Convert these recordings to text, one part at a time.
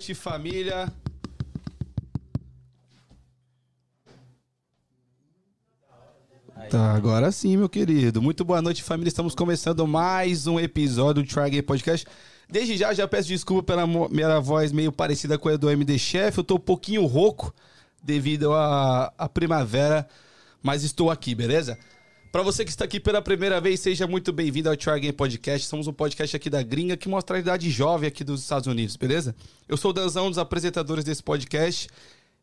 Noite, família. Tá, agora sim, meu querido. Muito boa noite, família. Estamos começando mais um episódio do Try Podcast. Desde já, já peço desculpa pela minha voz meio parecida com a do MD Chef. Eu tô um pouquinho rouco devido à primavera, mas estou aqui, beleza? Pra você que está aqui pela primeira vez, seja muito bem-vindo ao Try Game Podcast. Somos um podcast aqui da gringa que mostra a idade jovem aqui dos Estados Unidos, beleza? Eu sou o Danzão, um dos apresentadores desse podcast.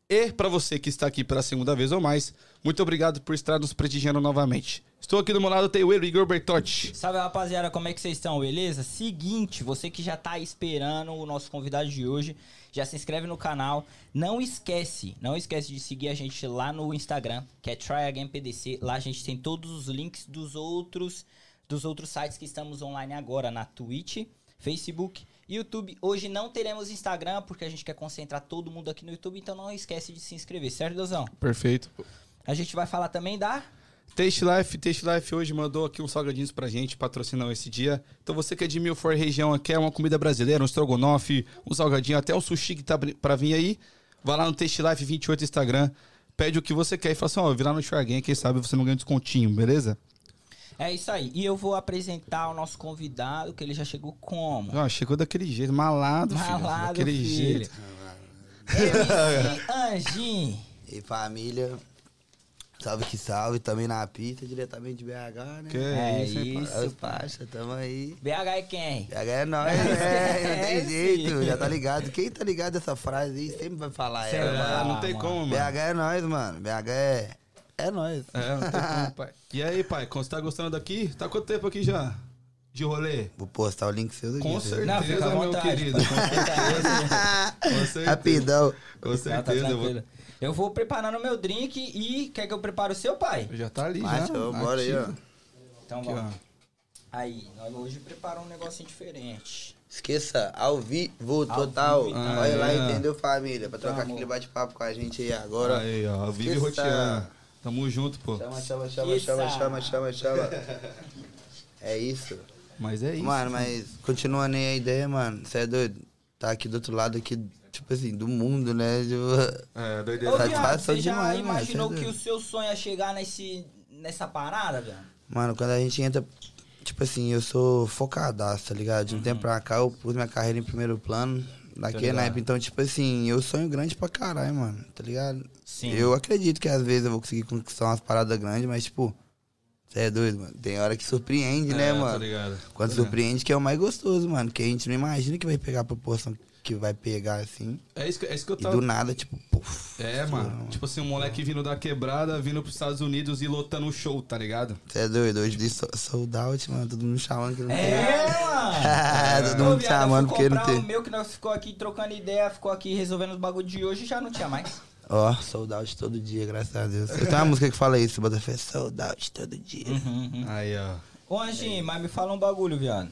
E pra você que está aqui pela segunda vez ou mais, muito obrigado por estar nos prestigiando novamente. Estou aqui do meu lado, tem o Igor Bertotti. Salve rapaziada, como é que vocês estão, beleza? Seguinte, você que já tá esperando o nosso convidado de hoje, já se inscreve no canal. Não esquece, não esquece de seguir a gente lá no Instagram, que é TryAgainPDC. Lá a gente tem todos os links dos outros dos outros sites que estamos online agora, na Twitch, Facebook, YouTube. Hoje não teremos Instagram, porque a gente quer concentrar todo mundo aqui no YouTube, então não esquece de se inscrever, certo, Deusão? Perfeito. A gente vai falar também da... Taste Life, Taste Life hoje mandou aqui uns salgadinhos pra gente, patrocinou esse dia. Então você que é de Milford região, quer uma comida brasileira, um estrogonofe, um salgadinho, até um sushi que tá pra vir aí, vai lá no Taste Life 28 Instagram, pede o que você quer e fala assim, ó, virar no Try Again, quem sabe você não ganha um descontinho, beleza? É isso aí. E eu vou apresentar o nosso convidado, que ele já chegou como? Ó, chegou daquele jeito, malado, filho, Malado, daquele filho. jeito. Anjinho. E família, salve que salve, também na pista, diretamente de BH, né? Que É isso, hein, isso. parça, tamo aí. BH é quem? BH é nóis, né? Não É, tem sim. jeito, já tá ligado. Quem tá ligado essa frase aí sempre vai falar Sei ela, lá. Ah, mano. não tem mano. como, mano. BH é nóis, mano. BH é. É nóis. É, não tem como, pai. E aí, pai, como você tá gostando daqui? Tá quanto tempo aqui já? De rolê? Vou postar o link seu Com aqui. certeza. Não, fica à meu vontade. querido. pô. Fica Com certeza. Rapidão. Com Não, tá certeza. eu vou- tranquilo. Eu vou preparando o meu drink e quer que eu prepare o seu pai? Já tá ali, Mas, já. ó, bora aí, ó. Então Aqui, vamos. ó. Aí, nós hoje preparamos um negocinho diferente. Esqueça, ao vivo, Ao total. vivo, então. Olha lá, Ah, é. entendeu, família? Pra trocar Tamo. aquele bate-papo com a gente aí agora. Aí, ó. Vive Esqueça. roteando. Tamo junto, pô. Chama, chama, chama, Esqueça. chama, chama, chama, chama. É isso. Mas é isso. Mano, mas continuando aí a ideia, mano. Você é doido? Tá aqui do outro lado aqui, tipo assim, do mundo, né? Tipo, É, Ô, doideira. Satisfação viado, você já demais, mano, imaginou que o seu sonho é chegar nesse, nessa parada, velho? Mano, quando a gente entra. Tipo assim, eu sou focadaço, tá ligado? De um tempo pra cá eu pus minha carreira em primeiro plano. Daquele ligado. naipe. Então, tipo assim, eu sonho grande pra caralho, mano. Tá ligado? Sim. Eu acredito que às vezes eu vou conseguir conquistar umas paradas grandes, mas, tipo, você é doido, mano. Tem hora que surpreende, né, É, mano? Tá ligado. Quando Tá surpreende que é o mais gostoso, mano. Que a gente não imagina que vai pegar a proporção que vai pegar assim. É isso, que- é isso que eu E tava. do nada, tipo, puf. É, mano. Tipo assim, um moleque vindo da quebrada, vindo pros Estados Unidos e lotando o show, tá ligado? Você é doido? Hoje de so- sold out, mano. Todo mundo chamando que não tem. É, mano. Todo mundo chamando porque não tem. o meu que nós ficou aqui trocando ideia, ficou aqui resolvendo os bagulho de hoje e já não tinha mais. Ó, sold out todo dia, graças a Deus. Eu tenho uma música que fala isso, bota fé, sold out todo dia. Uhum, Aí, ó. Ô, Anjinho, mas me fala um bagulho, viado.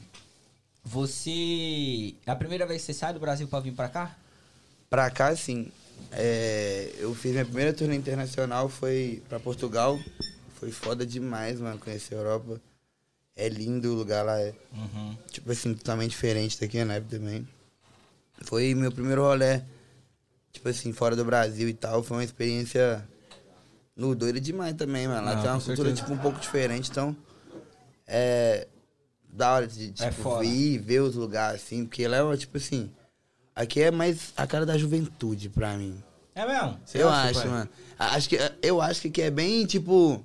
Você. É a primeira vez que você sai do Brasil pra vir pra cá? Pra cá, sim. É, eu fiz minha primeira turnê internacional, foi pra Portugal. Foi foda demais, mano, conhecer a Europa. É lindo o lugar lá, é Uhum. tipo assim, totalmente diferente daqui na época também. Foi meu primeiro rolê, tipo assim, fora do Brasil e tal. Foi uma experiência no doida demais também, mano. Lá Não, tem uma cultura, certeza. tipo, um pouco diferente, então. É. da hora de, É tipo, foda. vir, ver os lugares, assim, porque lá é, tipo assim, aqui é mais a cara da juventude pra mim. É mesmo? Você eu acha, acho, pai? mano. Acho que, eu acho que aqui é bem, tipo,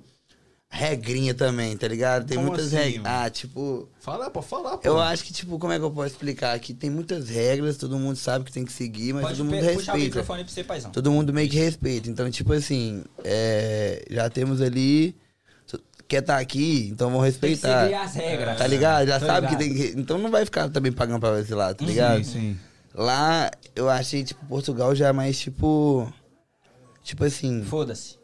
regrinha também, tá ligado? Tem Como muitas assim, regras. Ah, tipo, Fala, pode falar, pô. eu acho que, tipo, como é que eu posso explicar? Aqui tem muitas regras, todo mundo sabe que tem que seguir, mas Pode todo mundo pe- puxar o respeita. microfone pra você, paizão. Todo mundo meio que respeita. Então, tipo assim, é, já temos ali. Quer estar aqui, então vamos Tem que respeitar. as regras. Tá ligado? Já sabe que ligado. tem que. Então não vai ficar também pagando pra esse lado, tá ligado? Sim, sim. Lá, eu achei, tipo, Portugal já é mais, tipo. Tipo assim, Foda-se.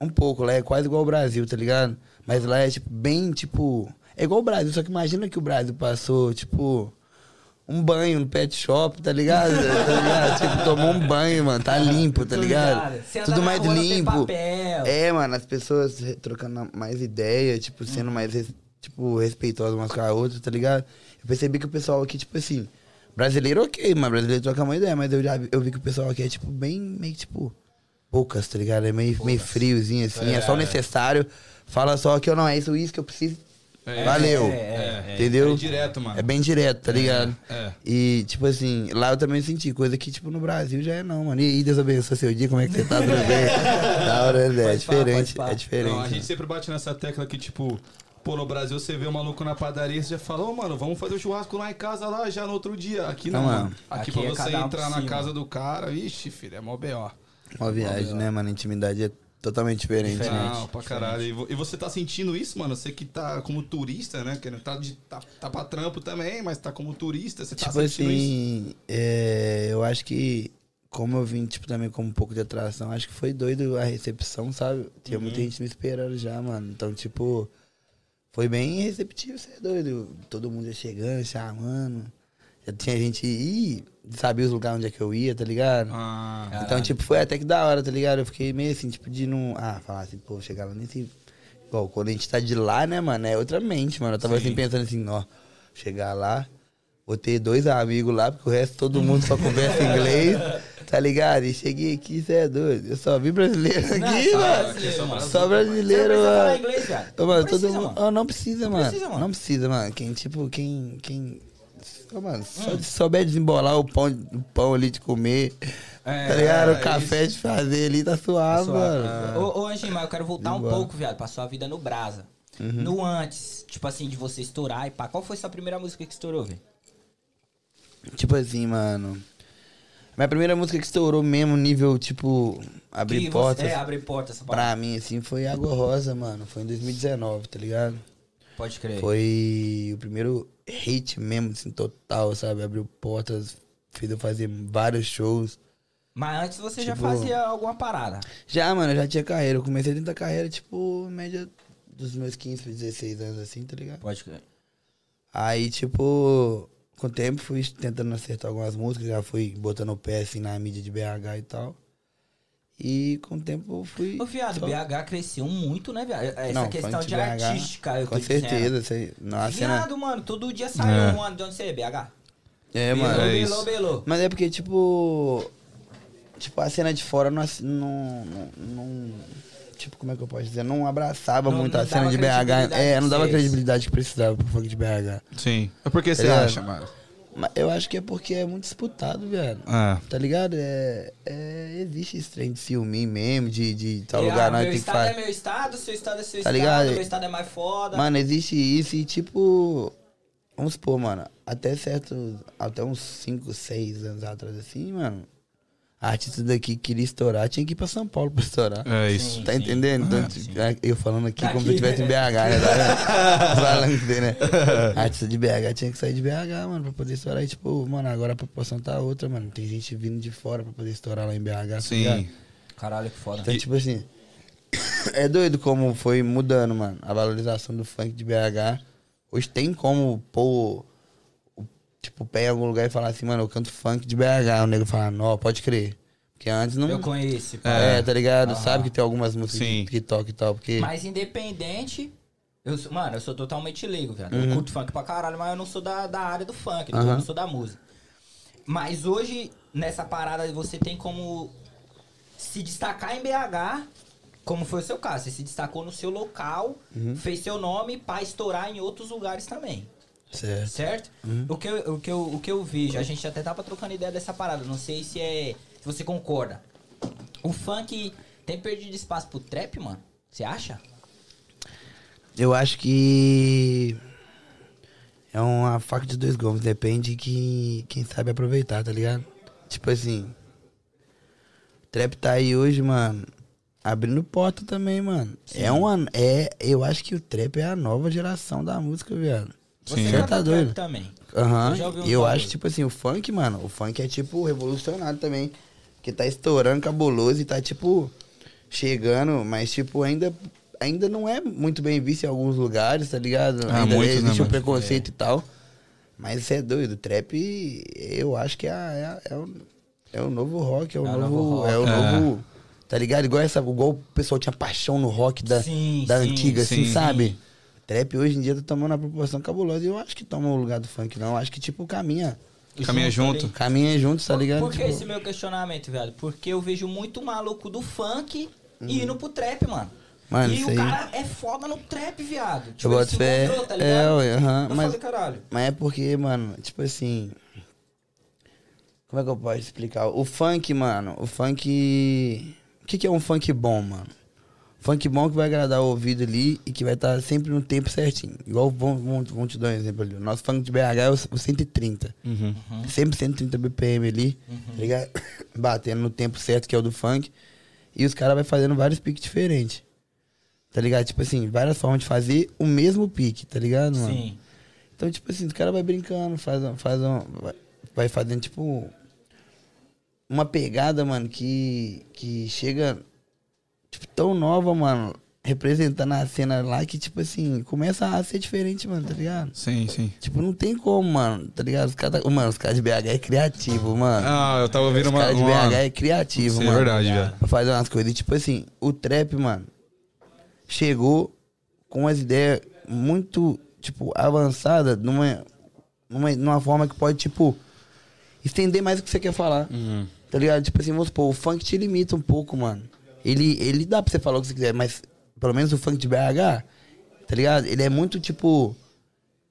um pouco. Lá é quase igual o Brasil, tá ligado? Mas lá é, tipo, bem, tipo. É igual o Brasil, só que imagina que o Brasil passou, tipo. Um banho no pet shop, tá ligado? tá ligado? Tipo, tomou um banho, mano. Tá limpo, tá ligado? Tudo mais rua, limpo. É, mano, as pessoas trocando mais ideia, tipo, sendo mais, tipo, respeitosas umas com a outra, tá ligado? Eu percebi que o pessoal aqui, tipo assim, brasileiro ok, mas brasileiro troca uma ideia, mas eu já vi, eu vi que o pessoal aqui é, tipo, bem, meio tipo, poucas, tá ligado? É meio, meio friozinho, assim, é, só o necessário. Fala só que eu não, é isso, isso que eu preciso. É, Valeu. é, é, é. Entendeu? É direto, mano. É bem direto, tá ligado? é. E, tipo assim, lá eu também senti coisa que, tipo, no Brasil já é não, mano. E aí, Deus abençoe seu dia, como é que você tá? Tudo bem? da hora, né? É diferente, é diferente. Não, a gente sempre bate nessa tecla que, tipo, pô, no Brasil você vê um maluco na padaria, você já fala, ô, mano, vamos fazer o churrasco lá em casa lá já no outro dia. Aqui não, Não, mano. Aqui, Aqui pra é você um entrar na cima. casa do cara, ixi, filho, é mó B.O. Uma viagem, né, mano? A intimidade é totalmente diferente. Diferente. né? Não, pra caralho. E vo- E você tá sentindo isso, mano? Você que tá como turista, né? Que tá, de, tá, tá pra trampo também, mas tá como turista, você tá Tipo sentindo isso? assim, é, eu acho que, como eu vim, tipo, também com um pouco de atração, acho que foi doido a recepção, sabe? Tinha Uhum. muita gente me esperando já, mano. Então, tipo, foi bem receptivo, você é doido. Todo mundo já chegando, chamando. Já tinha gente ir, sabia os lugares onde é que eu ia, tá ligado? Ah, Então, tipo, foi até que da hora, tá ligado? Eu fiquei meio assim, tipo, de não. Ah, falar assim, pô, chegar lá nesse. Igual, quando a gente tá de lá, né, mano? É outra mente, mano. Eu tava assim pensando assim, ó, chegar lá, vou ter dois amigos lá, porque o resto todo mundo só conversa inglês, tá ligado? E cheguei aqui, você é doido. Eu só vi brasileiro aqui, Não, mano. brasileiro. Só brasileiro, falar mano. inglês, velho. Ô, Não precisa, todo mundo. mano. Oh, não precisa, mano. precisa, mano. Não precisa, mano. Quem, tipo, quem. quem... Ô, mano, só Hum. de souber desembolar o pão, o pão ali de comer. É, tá ligado? é o café de fazer ali tá suave, mano. Ô, ô Anjinho, mas eu quero voltar um pouco, viado, pra sua vida no Brasa. No antes, tipo assim, de você estourar e pá. Qual foi sua primeira música que estourou, velho? Tipo assim, mano. Minha primeira música que estourou mesmo, nível, tipo, abrir Que você- portas. É, abrir portas. Pra mim, assim, foi Água Rosa, mano. Foi em 2019, tá ligado? Pode crer. Foi o primeiro hit mesmo, assim, total, sabe? Abriu portas, fez eu fazer vários shows. Mas antes você já Tipo- fazia alguma parada. Já, mano, eu já tinha carreira. Eu comecei dentro da carreira, tipo, média dos meus 15 pra 16 anos, assim, tá ligado? Pode crer. Aí, tipo, com o tempo fui tentando acertar algumas músicas, já fui botando o pé, assim, na mídia de BH e tal. E com o tempo eu fui... Ô, viado, só- BH cresceu muito, né, viado? Essa Não, questão de BH, artística, eu Com tô certeza. Você, nossa, cena... Viado, mano, todo dia saiu É. um ano de onde você é, BH. É, Belô, mano. É isso. belô. Mas é porque, tipo. Tipo, a cena de fora não. não, não, tipo, como é que eu posso dizer? Não abraçava Não- muito não a cena de BH. É, não dava vocês. credibilidade que precisava pro funk de BH. sim. Mas por que você ligado? acha, mano? Eu acho que é porque é muito disputado, velho. Ah, Tá ligado? É, é, existe esse trem de ciúme mesmo, de, de tal E, lugar ah, não meu tem que estado é meu estado, seu estado é seu Tá estado, ligado? meu estado é mais foda. Mano, existe isso e tipo. Vamos supor, mano, até certo. Até uns 5, 6 anos atrás, assim, mano. A artista daqui que queria estourar, tinha que ir pra São Paulo pra estourar. é isso. Tá Sim, entendendo? Então, Ah, tipo, sim. eu falando aqui como se eu estivesse em BH, né? Tá vendo? falando assim, né? A artista de BH tinha que sair de BH, mano, pra poder estourar. E, tipo, mano, agora a proporção tá outra, mano. Tem gente vindo de fora pra poder estourar lá em BH. tá? Sim. Caralho, que foda. Então, tipo assim, é doido como foi mudando, mano, a valorização do funk de BH. Hoje tem como pôr, tipo, pé em algum lugar e falar assim, mano, eu canto funk de BH. O nego fala, não, pode crer. Porque antes não. Eu conheço. pá. É, tá ligado? Aham. Sabe que tem algumas músicas Sim. que toca e tal, porque. Mas independente. Eu sou- mano, eu sou totalmente leigo, velho. Uhum. Eu curto funk pra caralho, mas eu não sou da, da área do funk, eu Aham. não sou da música. Mas hoje, nessa parada, você tem como se destacar em BH, como foi o seu caso. Você se destacou no seu local, Uhum. fez seu nome pra estourar em outros lugares também. Certo. Certo? O, que eu, o, que eu, o que eu vejo, a gente até tava trocando ideia dessa parada, não sei se é. Se você concorda. O funk tem perdido espaço pro trap, mano? Você acha? Eu acho que é uma faca de dois gumes, depende de que quem sabe aproveitar, tá ligado? Tipo assim, o trap tá aí hoje, mano, abrindo porta também, mano. É uma é, eu acho que o trap é a nova geração da música, viado. Você Sim. canta Tá doido. também. Aham. Eu já ouvi uns Eu acho, tipo assim, o funk, mano, o funk é tipo revolucionário também. Que tá estourando cabuloso e tá, tipo, chegando, mas, tipo, ainda, ainda não é muito bem visto em alguns lugares, tá ligado? Ah, ainda muito, né, existe um mano? preconceito e tal. Mas você é doido, o trap, eu acho que é, a- é, é o, é o novo rock, é o É novo. novo rock. É o É. novo. Tá ligado? Igual, essa, igual o pessoal tinha paixão no rock da, Sim, da sim, antiga, assim, sim. sabe? Trap hoje em dia tá tomando uma proporção cabulosa. E eu acho que toma o lugar do funk, não. Eu acho que, tipo, caminha. Caminha junto. ali. Caminha junto, tá ligado? Por que Tipo, esse meu questionamento, velho? Porque eu vejo muito maluco do funk Uhum. indo pro trap, mano. Mano, e o aí- cara é foda no trap, viado. Eu Tipo, ele boto se fé. encontrou, tá É, ligado? ué, aham. Eu Mas, falei, mas é porque, mano, tipo assim. Como é que eu posso explicar? O funk, mano, o funk. O que, que é um funk bom, mano? Funk bom que vai agradar o ouvido ali e que vai estar sempre no tempo certinho. Igual, vamos, vamos, vamos te dar um exemplo ali. O nosso funk de BH é o, o 130. Uhum. Sempre 130 BPM ali, tá ligado? Batendo no tempo certo, que é o do funk. E os caras vai fazendo vários piques diferentes. Tá ligado? Tipo assim, várias formas de fazer o mesmo pique, tá ligado, mano? Sim. Então, tipo assim, o cara vai brincando, faz, um- faz um, vai- vai fazendo, tipo, uma pegada, mano, que, que chega, tipo, tão nova, mano, representando a cena lá que, tipo assim, começa a ser diferente, mano, tá ligado? Sim, sim. Tipo, não tem como, mano, tá ligado? Os caras, tá- mano, os caras de BH é criativo, mano. Ah, eu tava ouvindo os uma. caras de uma... BH é criativo, Isso é mano. verdade, velho. Pra fazer umas coisas. E, tipo assim, o trap, mano, chegou com umas ideias muito, tipo, avançadas numa, numa, numa forma que pode, tipo, estender mais o que você quer falar. Uhum. Tá ligado? Tipo assim, vamos supor, o funk te limita um pouco, mano. Ele, ele dá pra você falar o que você quiser, mas pelo menos o funk de BH, tá ligado? Ele é muito, tipo...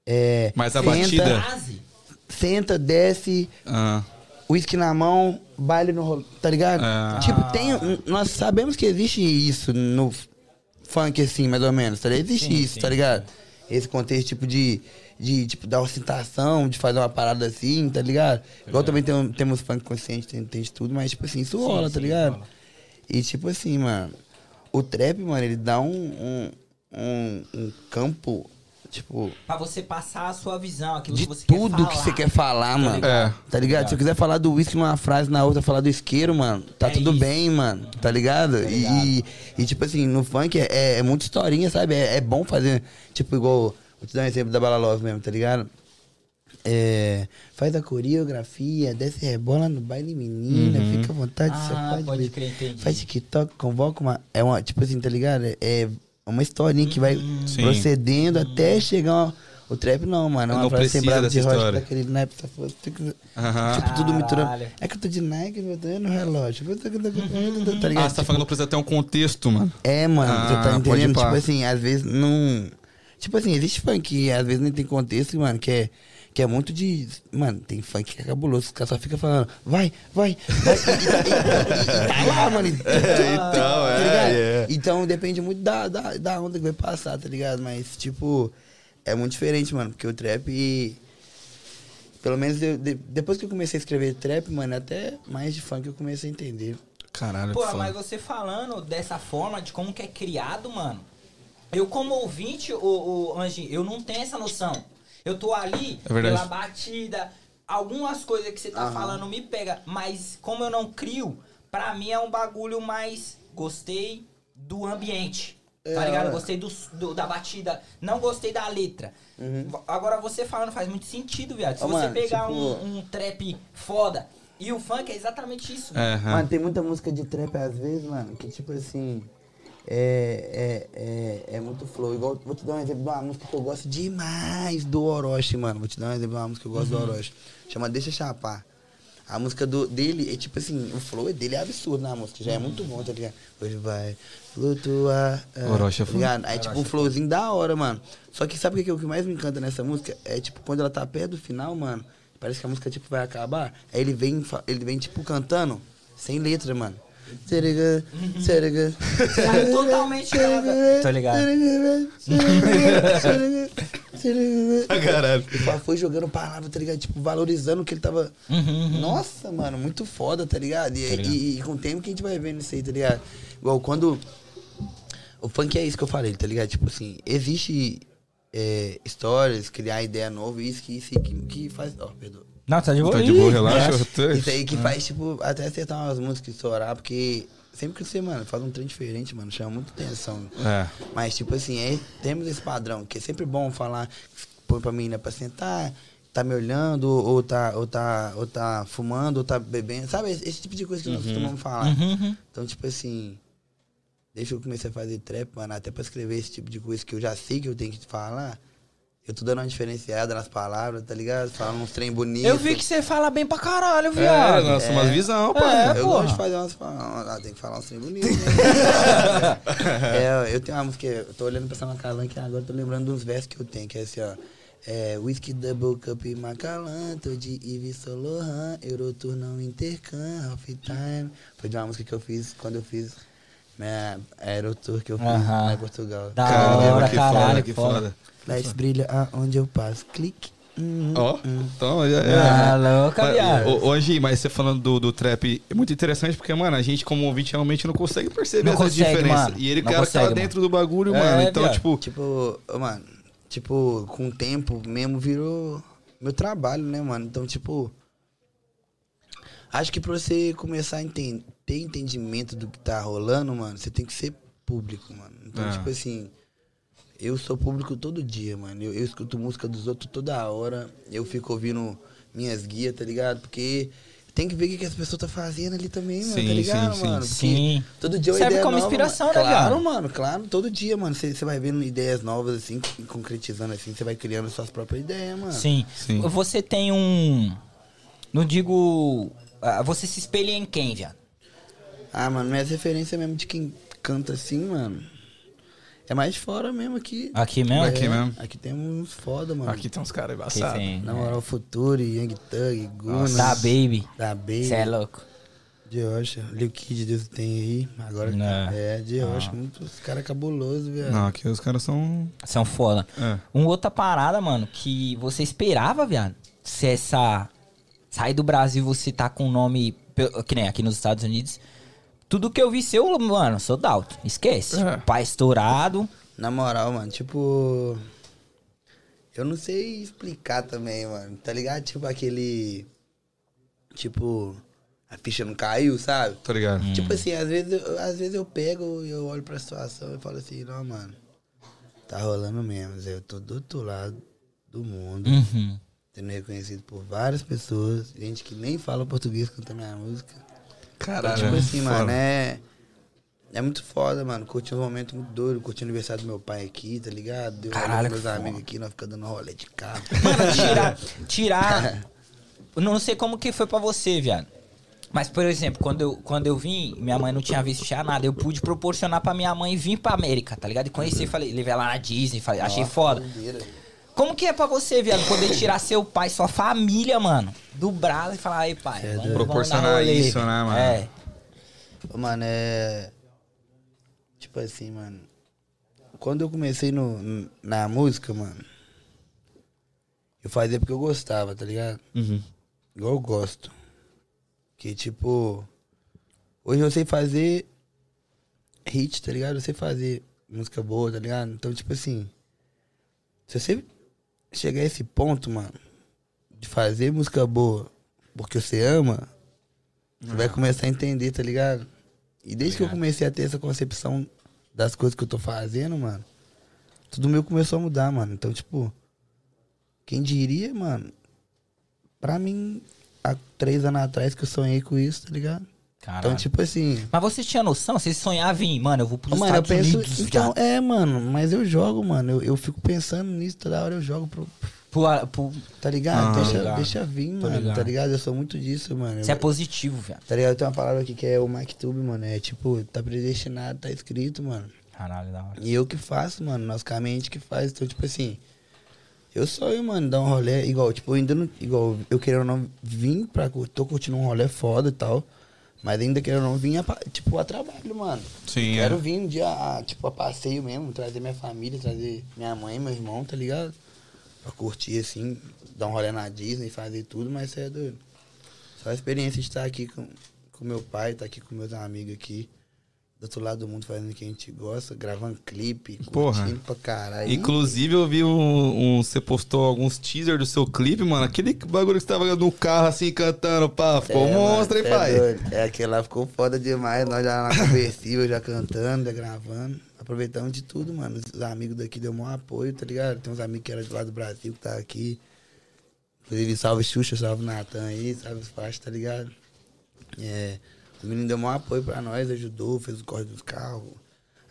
É, Mas a senta, batida- Quase. Senta, desce, Ah, uísque na mão, baile no rolo, tá ligado? Ah. Tipo, tem. Nós sabemos que existe isso no funk, assim, mais ou menos, tá ligado? Existe Sim, isso, sim. tá ligado? Esse contexto, tipo, de. De, tipo, dar ostentação, de fazer uma parada assim, tá ligado? Igual também tem, temos funk consciente, tem, tem de tudo, mas, tipo assim, isso rola, tá ligado? rola. E, tipo assim, mano, o trap, mano, ele dá um, um, um, um campo, tipo, Pra você passar a sua visão, aquilo de que você tudo quer que falar. você quer falar, mano. É. Tá ligado? Se eu quiser falar do uísque numa frase, na outra falar do isqueiro, mano, tá É tudo isso. bem, mano. Tá ligado? E, e, tipo assim, no funk é, é, é muita historinha, sabe? É, é bom fazer, tipo, igual. Vou te dar um exemplo da Bala Love mesmo, tá ligado? É, faz a coreografia, desce rebola no baile menina, fica à vontade, você Ah, pode, pode crer, entendi. Faz TikTok, convoca uma. É uma, tipo assim, tá ligado? É uma historinha que vai Sim. procedendo até chegar. uma- o trap não, mano. É uma Não precisa sembrada de rocha história. daquele naipe, Aham. Tipo, tudo misturando. Caralho. É que eu tô de Nike, eu tô no relógio. Tá ligado? Ah, você tá falando, não precisa ter um contexto, mano. É, mano, Ah, você tá pode entendendo? Tipo assim, às vezes não. Tipo assim, existe funk que às vezes nem tem contexto, mano, que é, que é muito de. Mano, tem funk que é cabuloso, os caras só ficam falando, vai, vai, vai. Tá lá, mano. e- então, tá é, é. Então depende muito da, da, da onda que vai passar, tá ligado? Mas, tipo, é muito diferente, mano, porque o trap. Pelo menos eu- de- depois que eu comecei a escrever trap, mano, até mais de funk eu comecei a entender. Caralho, Pô, mas você falando dessa forma, de como que é criado, mano. Eu, como ouvinte, o, o Anjinho, eu não tenho essa noção. Eu tô ali É pela batida, algumas coisas que você tá Aham. falando me pega, mas como eu não crio, pra mim é um bagulho mais gostei do ambiente. Tá É, ligado? é. Gostei do, do- da batida, não gostei da letra. Agora você falando faz muito sentido, viado. Se Ô, você mano, pegar tipo- um, um trap foda e o funk é exatamente isso. mano. Aham. Mano, tem muita música de trap às vezes, mano, que tipo assim. É, é, é, é muito flow. Igual, vou te dar um exemplo de uma música que eu gosto demais do Orochi, mano. Vou te dar um exemplo de uma música que eu gosto do Orochi. Chama Deixa Chapar. A música do, dele é tipo assim, o flow dele é absurdo na música, já é muito bom, tá ligado? Hoje vai flutuar. Orochi é tá ligado? Aí tipo um flowzinho da hora, mano. Só que sabe o que, o que mais me encanta nessa música? É tipo, quando ela tá perto do final, mano, parece que a música tipo vai acabar. Aí ele vem, ele vem tipo cantando, sem letra, mano. Seriga, Sabe totalmente Tô ligado. Caralho. Ele só foi jogando palavra, tá ligado? Tipo, valorizando o que ele tava. Nossa, mano, muito foda, tá ligado? E, e- e com o tempo que a gente vai vendo isso aí, tá ligado? Igual quando. O funk é isso que eu falei, tá ligado? Tipo assim, existe é, histórias, criar ideia nova, isso que, isso que, que faz. Ó, perdoa. Não, tá de boa. Tá de boa, relaxa. Isso aí que faz, tipo, até acertar umas músicas e estourar, porque sempre que você, mano, faz um trem diferente, mano, chama muita atenção. É. Mas, tipo assim, é, temos esse padrão, que é sempre bom falar, põe pra menina pra sentar, tá me olhando, ou tá, ou tá, ou tá fumando, ou tá bebendo, sabe? Esse, esse tipo de coisa que nós costumamos falar. Uhum. Então, tipo assim, desde que eu comecei a fazer trap, mano, até pra escrever esse tipo de coisa que eu já sei que eu tenho que falar, eu tô dando uma diferenciada nas palavras, tá ligado? Falando uns trem bonitos. Eu vi que você fala bem pra caralho, É, viado. nossa, umas visão, pô. É, Eu porra. gosto de fazer umas. Ah, tem que falar uns trem bonitos, né? é, eu tenho uma música, eu tô olhando pra essa Macalã que agora eu tô lembrando dos versos que eu tenho, que é assim, ó. É, Whisky Double Cup Macalã, tô de Yves Laurent, Eurotour não intercam, Half Time. Foi de uma música que eu fiz quando eu fiz minha Aerotour que eu fiz Aham. lá em Portugal. Da Caramba, hora, que caralho, foda, que foda. foda. Lights brilha aonde eu passo, clique. Hum, Ó, então, já, Ah, louca, Mas, viado. ô, ô, Angie, mas você falando do, do trap é muito interessante porque, mano, a gente como ouvinte realmente não consegue perceber Não essa consegue, diferença. mano. E ele, Não cara, consegue, tá mano. dentro do bagulho, É, mano. Então, viado. tipo, Tipo, mano, tipo, com o tempo mesmo virou meu trabalho, né, mano? Então, tipo, acho que pra você começar a enten- ter entendimento do que tá rolando, mano, você tem que ser público, mano. Então, É. tipo assim, eu sou público todo dia, mano. Eu, eu escuto música dos outros toda hora. Eu fico ouvindo minhas guias, tá ligado? Porque tem que ver o que, que as pessoas tá fazendo ali também, mano, Sim, tá ligado, sim, sim. mano? Porque Sim. Todo dia é uma Serve ideia como nova, inspiração, mano. né, Claro, mano, claro. Todo dia, mano, você vai vendo ideias novas, assim, concretizando, assim, você vai criando suas próprias ideias, mano. Sim. Sim. Você tem um. Não digo. ah, Você se espelha em quem, viado? Ah, mano, minhas referências mesmo de quem canta assim, mano, é mais de fora mesmo aqui. Aqui mesmo? Aqui É, mesmo. Aqui tem uns foda, mano. aqui tem uns caras Aqui embaçados. tem. Na moral, Futuri, Young Thug, Gunas. Da Baby. Da Baby. Você é louco. Diocha, Lil Kid, Deus tem aí. Agora, Não. é, Diocha, Ah. muitos caras cabulosos, velho. Não, aqui os caras são. São foda. É. Um outra parada, mano, que você esperava, viado. Se essa. Sair do Brasil você tá com o nome. Que nem aqui nos Estados Unidos. Tudo que eu vi seu, mano, sou Dalton. Esquece. É. Pai estourado. Na moral, mano, tipo. Eu não sei explicar também, mano. Tá ligado? Tipo aquele. Tipo. A ficha não caiu, sabe? Tá ligado? Hum. Tipo assim, às vezes, eu, às vezes eu pego e eu olho pra situação e falo assim, não, mano. Tá rolando mesmo, Zé. Eu tô do outro lado do mundo. Uhum. Sendo reconhecido por várias pessoas. Gente que nem fala português cantando minha música. Caralho. Então, tipo assim, foda. mano, é. É muito foda, mano. Curti um momento muito doido. Curti o aniversário do meu pai aqui, tá ligado? Deu Caralho, com meus foda. amigos aqui, nós ficamos dando rolê de carro. Mano, tirar. tirar. eu não sei como que foi pra você, viado. Mas, por exemplo, quando eu, quando eu vim, minha mãe não tinha visto já nada. Eu pude proporcionar pra minha mãe vir pra América, tá ligado? E conhecer, falei, levei ela na Disney, falei, achei foda. Doideira. Como que é pra você, viado, poder tirar seu pai, sua família, mano, do braço e falar, aí, pai, É vamos, vamos Proporcionar dar rolê." isso, né, mano? É. Ô, Mano, é. Tipo assim, mano. Quando eu comecei no, na música, mano. Eu fazia porque eu gostava, tá ligado? Uhum. Igual eu gosto. Que tipo. Hoje eu sei fazer hit, tá ligado? Eu sei fazer música boa, tá ligado? Então, tipo assim. Se você chegar a esse ponto, mano, de fazer música boa porque você ama, você vai começar a entender, tá ligado? E desde que eu comecei a ter essa concepção das coisas que eu tô fazendo, mano, tudo meu começou a mudar, mano. Então, tipo, quem diria, mano, pra mim, há três anos atrás que eu sonhei com isso, tá ligado? Caralho. Então, tipo assim. Mas você tinha noção? Você sonhava em, mano, eu vou pros Mano, eu Estados penso. Unidos, Então, é, mano, mas eu jogo, mano. Eu, eu fico pensando nisso toda hora, eu jogo pro. Pro, pro- Tá ligado? Ah, deixa, ligado. deixa vir, mano. ligado. Tá ligado? Eu sou muito disso, mano. Você é Eu- positivo, viado. Tá ligado? Tem uma palavra aqui que é o MacTube, mano. É tipo, tá predestinado, tá escrito, mano. Caralho, da hora. E eu que faço, mano. Nosso caminho a gente que faz. Então, tipo assim. Eu sonho, mano, dar um rolê. Igual, tipo, ainda não. Igual, eu querendo não vim pra. Tô curtindo um rolê foda e tal. Mas ainda querendo ou não vim, a, pa- tipo, a trabalho, mano. Sim, Quero é. vir um dia, a, tipo, a passeio mesmo. Trazer minha família, trazer minha mãe, meu irmão, tá ligado? Pra curtir, assim. Dar um rolê na Disney, fazer tudo. Mas isso é doido. Só a experiência de estar aqui com, com meu pai, estar aqui com meus amigos aqui. Do outro lado do mundo fazendo o que a gente gosta, gravando clipe, Porra. curtindo pra caralho. Inclusive, eu vi um, um- Você postou alguns teasers do seu clipe, mano. Aquele bagulho que você tava no carro assim cantando, pá. Ficou É, monstro, hein, cê pai? É, doido. é aquele lá ficou foda demais. Nós já na conversível, já cantando, já gravando. Aproveitamos de tudo, mano. Os amigos daqui deu maior apoio, tá ligado? Tem uns amigos que eram de lá do Brasil que tá aqui. Inclusive, salve Xuxa, salve Natan aí, salve os Faixa, tá ligado? É, os meninos deu maior apoio pra nós, ajudou, fez o corre dos carros,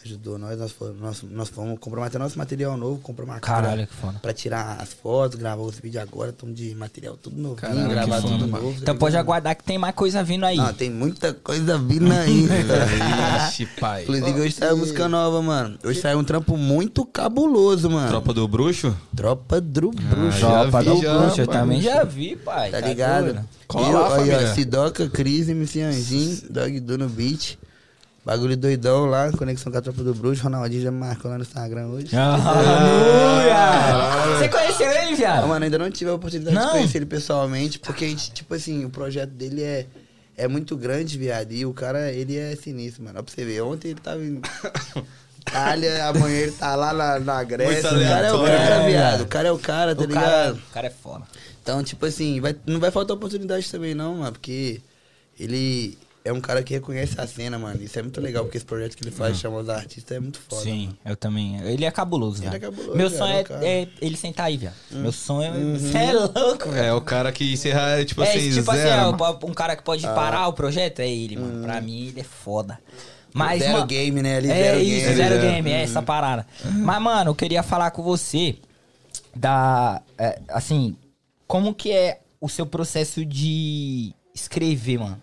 ajudou nós. Nós fomos, nós, nós fomos compramos até nosso material novo, compramos uma câmera Caralho, que foda. pra tirar as fotos, gravar os vídeos agora, estamos de material tudo novinho, Caralho, gravar foda, tudo mano. novo. tá Então pode ligado? aguardar que tem mais coisa vindo aí. Não, tem muita coisa vindo aí. Ixi, pai. Inclusive, hoje saiu música nova, mano. Hoje saiu um trampo muito cabuloso, mano. Tropa do Bruxo? Tropa do Bruxo. já Tropa vi, do já, Bruxo, eu pai. também já vi, pai. Tá ligado? doido? Cola E lá, eu- aí, ó, Sidoca, Cris, MC Anjinho, Dog Du no beat. Bagulho doidão lá, conexão com a Tropa do Bruxo. Ronaldinho já me marcou lá no Instagram hoje. Aleluia! Você conheceu ele, Ah, viado? mano, ainda não tive a oportunidade Não? de conhecer ele pessoalmente, porque a gente, tipo assim, o projeto dele é, é muito grande, viado. E o cara, ele é sinistro, mano. Ó pra você ver, ontem ele tava em Itália, amanhã ele tá lá na, na Grécia. Muito O cara é o cara, né? viado. O cara é o cara, tá o, ligado? cara, o cara é foda. Então, tipo assim, vai, não vai faltar oportunidade também, não, mano, porque ele é um cara que reconhece a cena, mano. Isso é muito legal, porque esse projeto que ele faz, chama os artistas, é muito foda. Sim, eu também. Ele é cabuloso, Ele viado. é cabuloso, Meu sonho é é, é ele sentar aí, viado. Meu sonho é. Você é louco, velho. É, o cara que encerra, tipo É, assim, tipo assim, zero. ó, um cara que pode parar o projeto é ele, mano. Pra mim, ele é foda. Mas, Zero mano, game, né? Ali, é zero isso, game. zero é. game, é essa parada. Mas, mano, eu queria falar com você da. é, assim, como que é o seu processo de escrever, mano?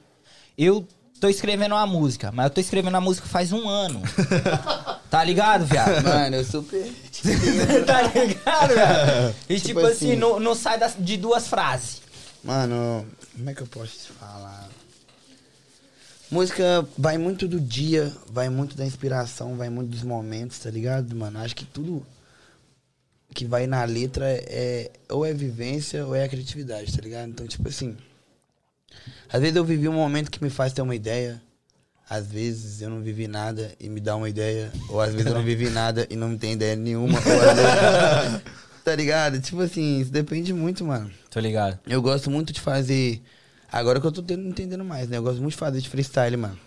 Eu tô escrevendo uma música, mas eu tô escrevendo a música faz um ano. tá ligado, viado? Mano, eu super. tá ligado, viado? E tipo, Tipo assim, assim- não, não sai das- de duas frases. Mano, como é que eu posso te falar? Música vai muito do dia, vai muito da inspiração, vai muito dos momentos, tá ligado, mano? Acho que tudo que vai na letra é ou é vivência ou é a criatividade, tá ligado? Então, tipo assim, às vezes eu vivi um momento que me faz ter uma ideia, às vezes eu não vivi nada e me dá uma ideia, ou às vezes eu não vivi nada e não me tem ideia nenhuma, vezes, tá ligado? Tipo assim, isso depende muito, mano. Tô ligado. Eu gosto muito de fazer. Agora que eu tô tendo- entendendo mais, né? Eu gosto muito de fazer de freestyle, mano.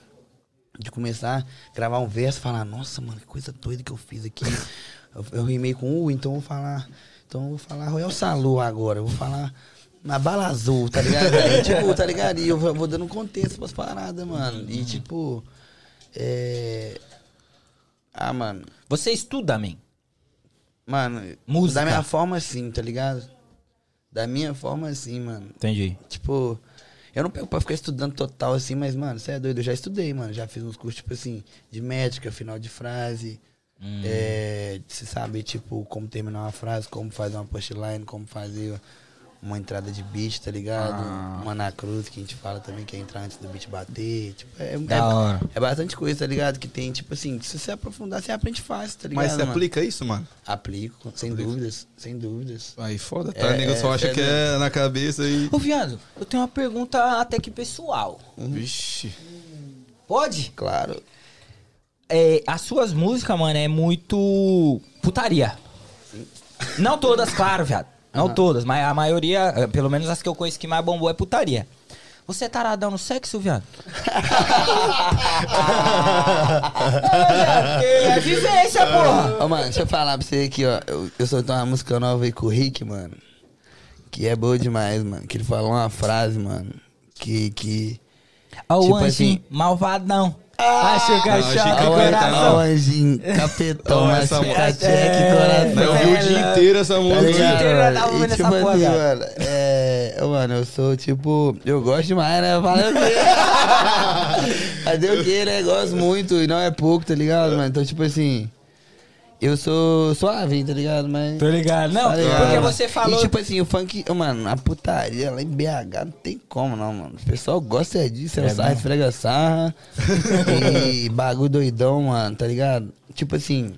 De começar a gravar um verso e falar, nossa, mano, que coisa doida que eu fiz aqui. eu, eu rimei com U, então eu vou falar. Então eu vou falar Royal Salu agora. Eu vou falar na bala azul, tá ligado? E, tipo, tá ligado? E eu vou, dando contexto pras paradas, mano. E tipo. É. Ah, mano. Você estuda, man? Mano, Música. da minha forma sim, tá ligado? Da minha forma sim, mano. Entendi. Tipo, eu não pego pra ficar estudando total assim, mas, mano, você é doido, eu já estudei, mano. Já fiz uns cursos, tipo assim, de métrica, final de frase. Hum. É, você sabe, tipo, como terminar uma frase, como fazer uma punchline, como fazer uma entrada de beat, tá ligado? Ah. Uma na cruz que a gente fala também, que é entrar antes do beat bater. Tipo, é, Da é, hora. é bastante coisa, tá ligado? Que tem, tipo assim, se você aprofundar, você aprende fácil, tá ligado? Mas você mano? aplica isso, mano? Aplico, sem dúvidas, sem dúvidas. Aí foda, tá? É, o nego só é, acha é que é na cabeça e. Ô, viado, eu tenho uma pergunta até que pessoal. Vixe. Pode? Claro. É, as suas músicas, mano, é muito putaria. Não todas, claro, viado. Não todas, mas a maioria, eh, pelo menos as que eu conheço que mais bombou é putaria. Você é taradão no sexo, viado? é, é vivência, porra. Ô, mano, deixa eu falar pra você aqui, ó. Eu, eu soltei uma música nova aí com o Rick, mano. Que é boa demais, mano. Que ele falou uma frase, mano. Que. que Ó, o Tipo anjinho, assim- malvadão. Que achou achei que o coração. Ó, o anjinho, capetão, mas essa música- É, coração. Eu vi o dia inteiro essa Tá música. dia inteiro eu tava ouvindo E tipo essa porra, assim, mano, é... Mano, eu sou tipo... Eu gosto demais, né? Fazer o quê? Fazer o quê, né? Gosto muito e não é pouco, tá ligado, mano? Então, tipo assim... Eu sou suave, tá ligado? Mas... Tô ligado. Não, Tá ligado? porque você falou... E tipo assim, o funk, mano, a putaria lá em BH não tem como, não, mano. O pessoal gosta disso, é, É sarra, esfrega sarra. e bagulho doidão, mano, tá ligado? Tipo assim,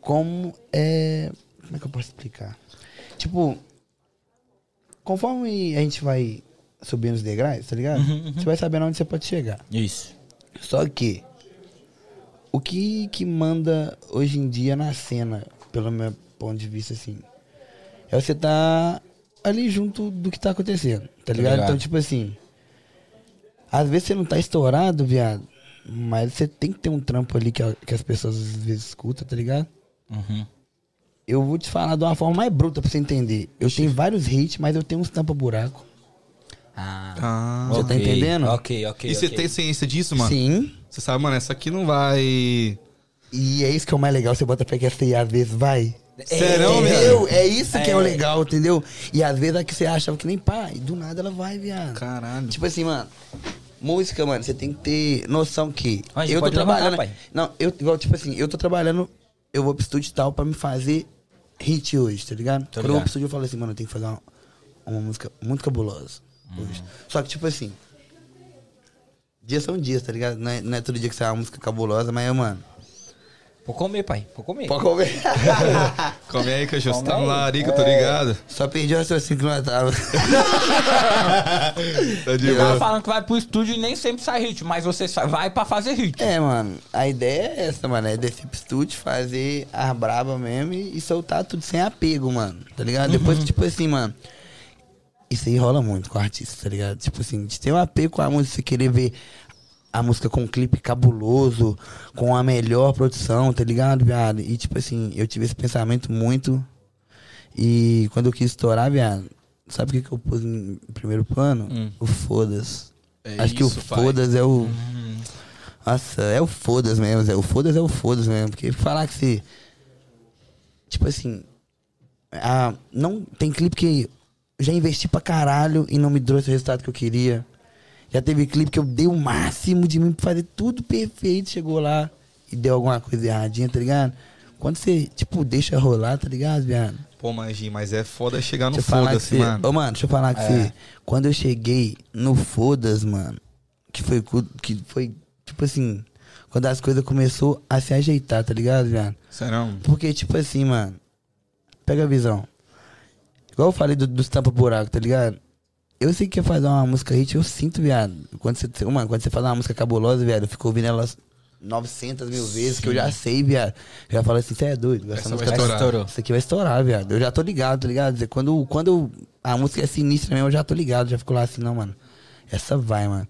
como é. Como é que eu posso explicar? Tipo, conforme a gente vai subindo os degraus, tá ligado? Uhum, Você vai sabendo onde você pode chegar. Isso. Só que o que que manda hoje em dia na cena, pelo meu ponto de vista, assim, é você tá ali junto do que tá acontecendo, tá ligado? Então, tipo assim, às vezes você não tá estourado, viado, mas você tem que ter um trampo ali que, a- que as pessoas às vezes escutam, tá ligado? Uhum. Eu vou te falar de uma forma mais bruta pra você entender. Eu tenho vários hits, mas eu tenho uns tampa-buraco. Ah, Ah. Você tá entendendo? Ok, ok, E você ok. tem ciência disso, mano? Sim. Você sabe, mano, essa aqui não vai. E é isso que é o mais legal, você bota fé que essa aí às vezes vai. Serão, entendeu? É isso que é. o É. legal, entendeu? E às vezes é que você achava que nem pá, e do nada ela vai, viado. Caralho. Tipo assim, mano, música, mano, você tem que ter noção que Mas eu tô levantar, trabalhando. pai. Não, eu, igual, tipo assim, eu tô trabalhando, eu vou pro estúdio e tal pra me fazer hit hoje, tá ligado? Quando eu vou ligado. pro estúdio, eu falo assim, mano, eu tenho que fazer uma, uma música muito cabulosa hoje. Hum. Só que, tipo assim, dias são dias, tá ligado? Não é, não é todo dia que sai uma música cabulosa, mas, mano, Vou comer, pai. Vou comer. pode comer. Come aí, cachorro. Você tá no aí. larica, tô ligado. Só perdi o raciocínio que nós tava. Tá de boa. falando que vai pro estúdio e nem sempre sai hit, mas você vai pra fazer hit. É, mano, a ideia é essa, mano. É descer pro estúdio, fazer a braba mesmo e, e soltar tudo sem apego, mano. Tá ligado? Depois, tipo assim, mano. Isso aí rola muito com o artista, tá ligado? Tipo assim, de ter um apego com a música, você querer ver a música com um clipe cabuloso, com a melhor produção, tá ligado, viado? E tipo assim, eu tive esse pensamento muito. E quando eu quis estourar, viado, sabe o que, que eu pus em primeiro plano? Hum. O foda-se. É Acho que o foda-se é o. Nossa, é o foda-se mesmo, Zé. O foda-se é o foda-se mesmo. Porque falar que você. Tipo assim. Ah, não, tem clipe que já investi pra caralho e não me trouxe o resultado que eu queria. Já teve clipe que eu dei o máximo de mim pra fazer tudo perfeito, chegou lá e deu alguma coisa erradinha, tá ligado? Quando você, tipo, deixa rolar, tá ligado, viado? Pô, Magi, mas é foda chegar no foda-se, mano. Ô, mano, deixa eu falar com É. você. Quando eu cheguei no Fodas, mano, que foi, que foi, tipo assim, quando as coisas começou a se ajeitar, tá ligado, viado? Serão? Porque, tipo assim, mano, pega a visão. Igual eu falei do, dos tampa-buraco, tá ligado? Eu sei que fazer uma música hit, eu sinto, viado. Quando você, mano, quando você faz uma música cabulosa, viado, eu fico ouvindo elas 900 mil vezes, que eu já sei, viado. Eu já falo assim, você é doido. Essa, Essa música vai estourar. Estourou. isso aqui vai estourar, viado. Eu já tô ligado, tá ligado? Quando, quando a música é sinistra mesmo, eu já tô ligado. Já fico lá assim, não, mano. Essa vai, mano.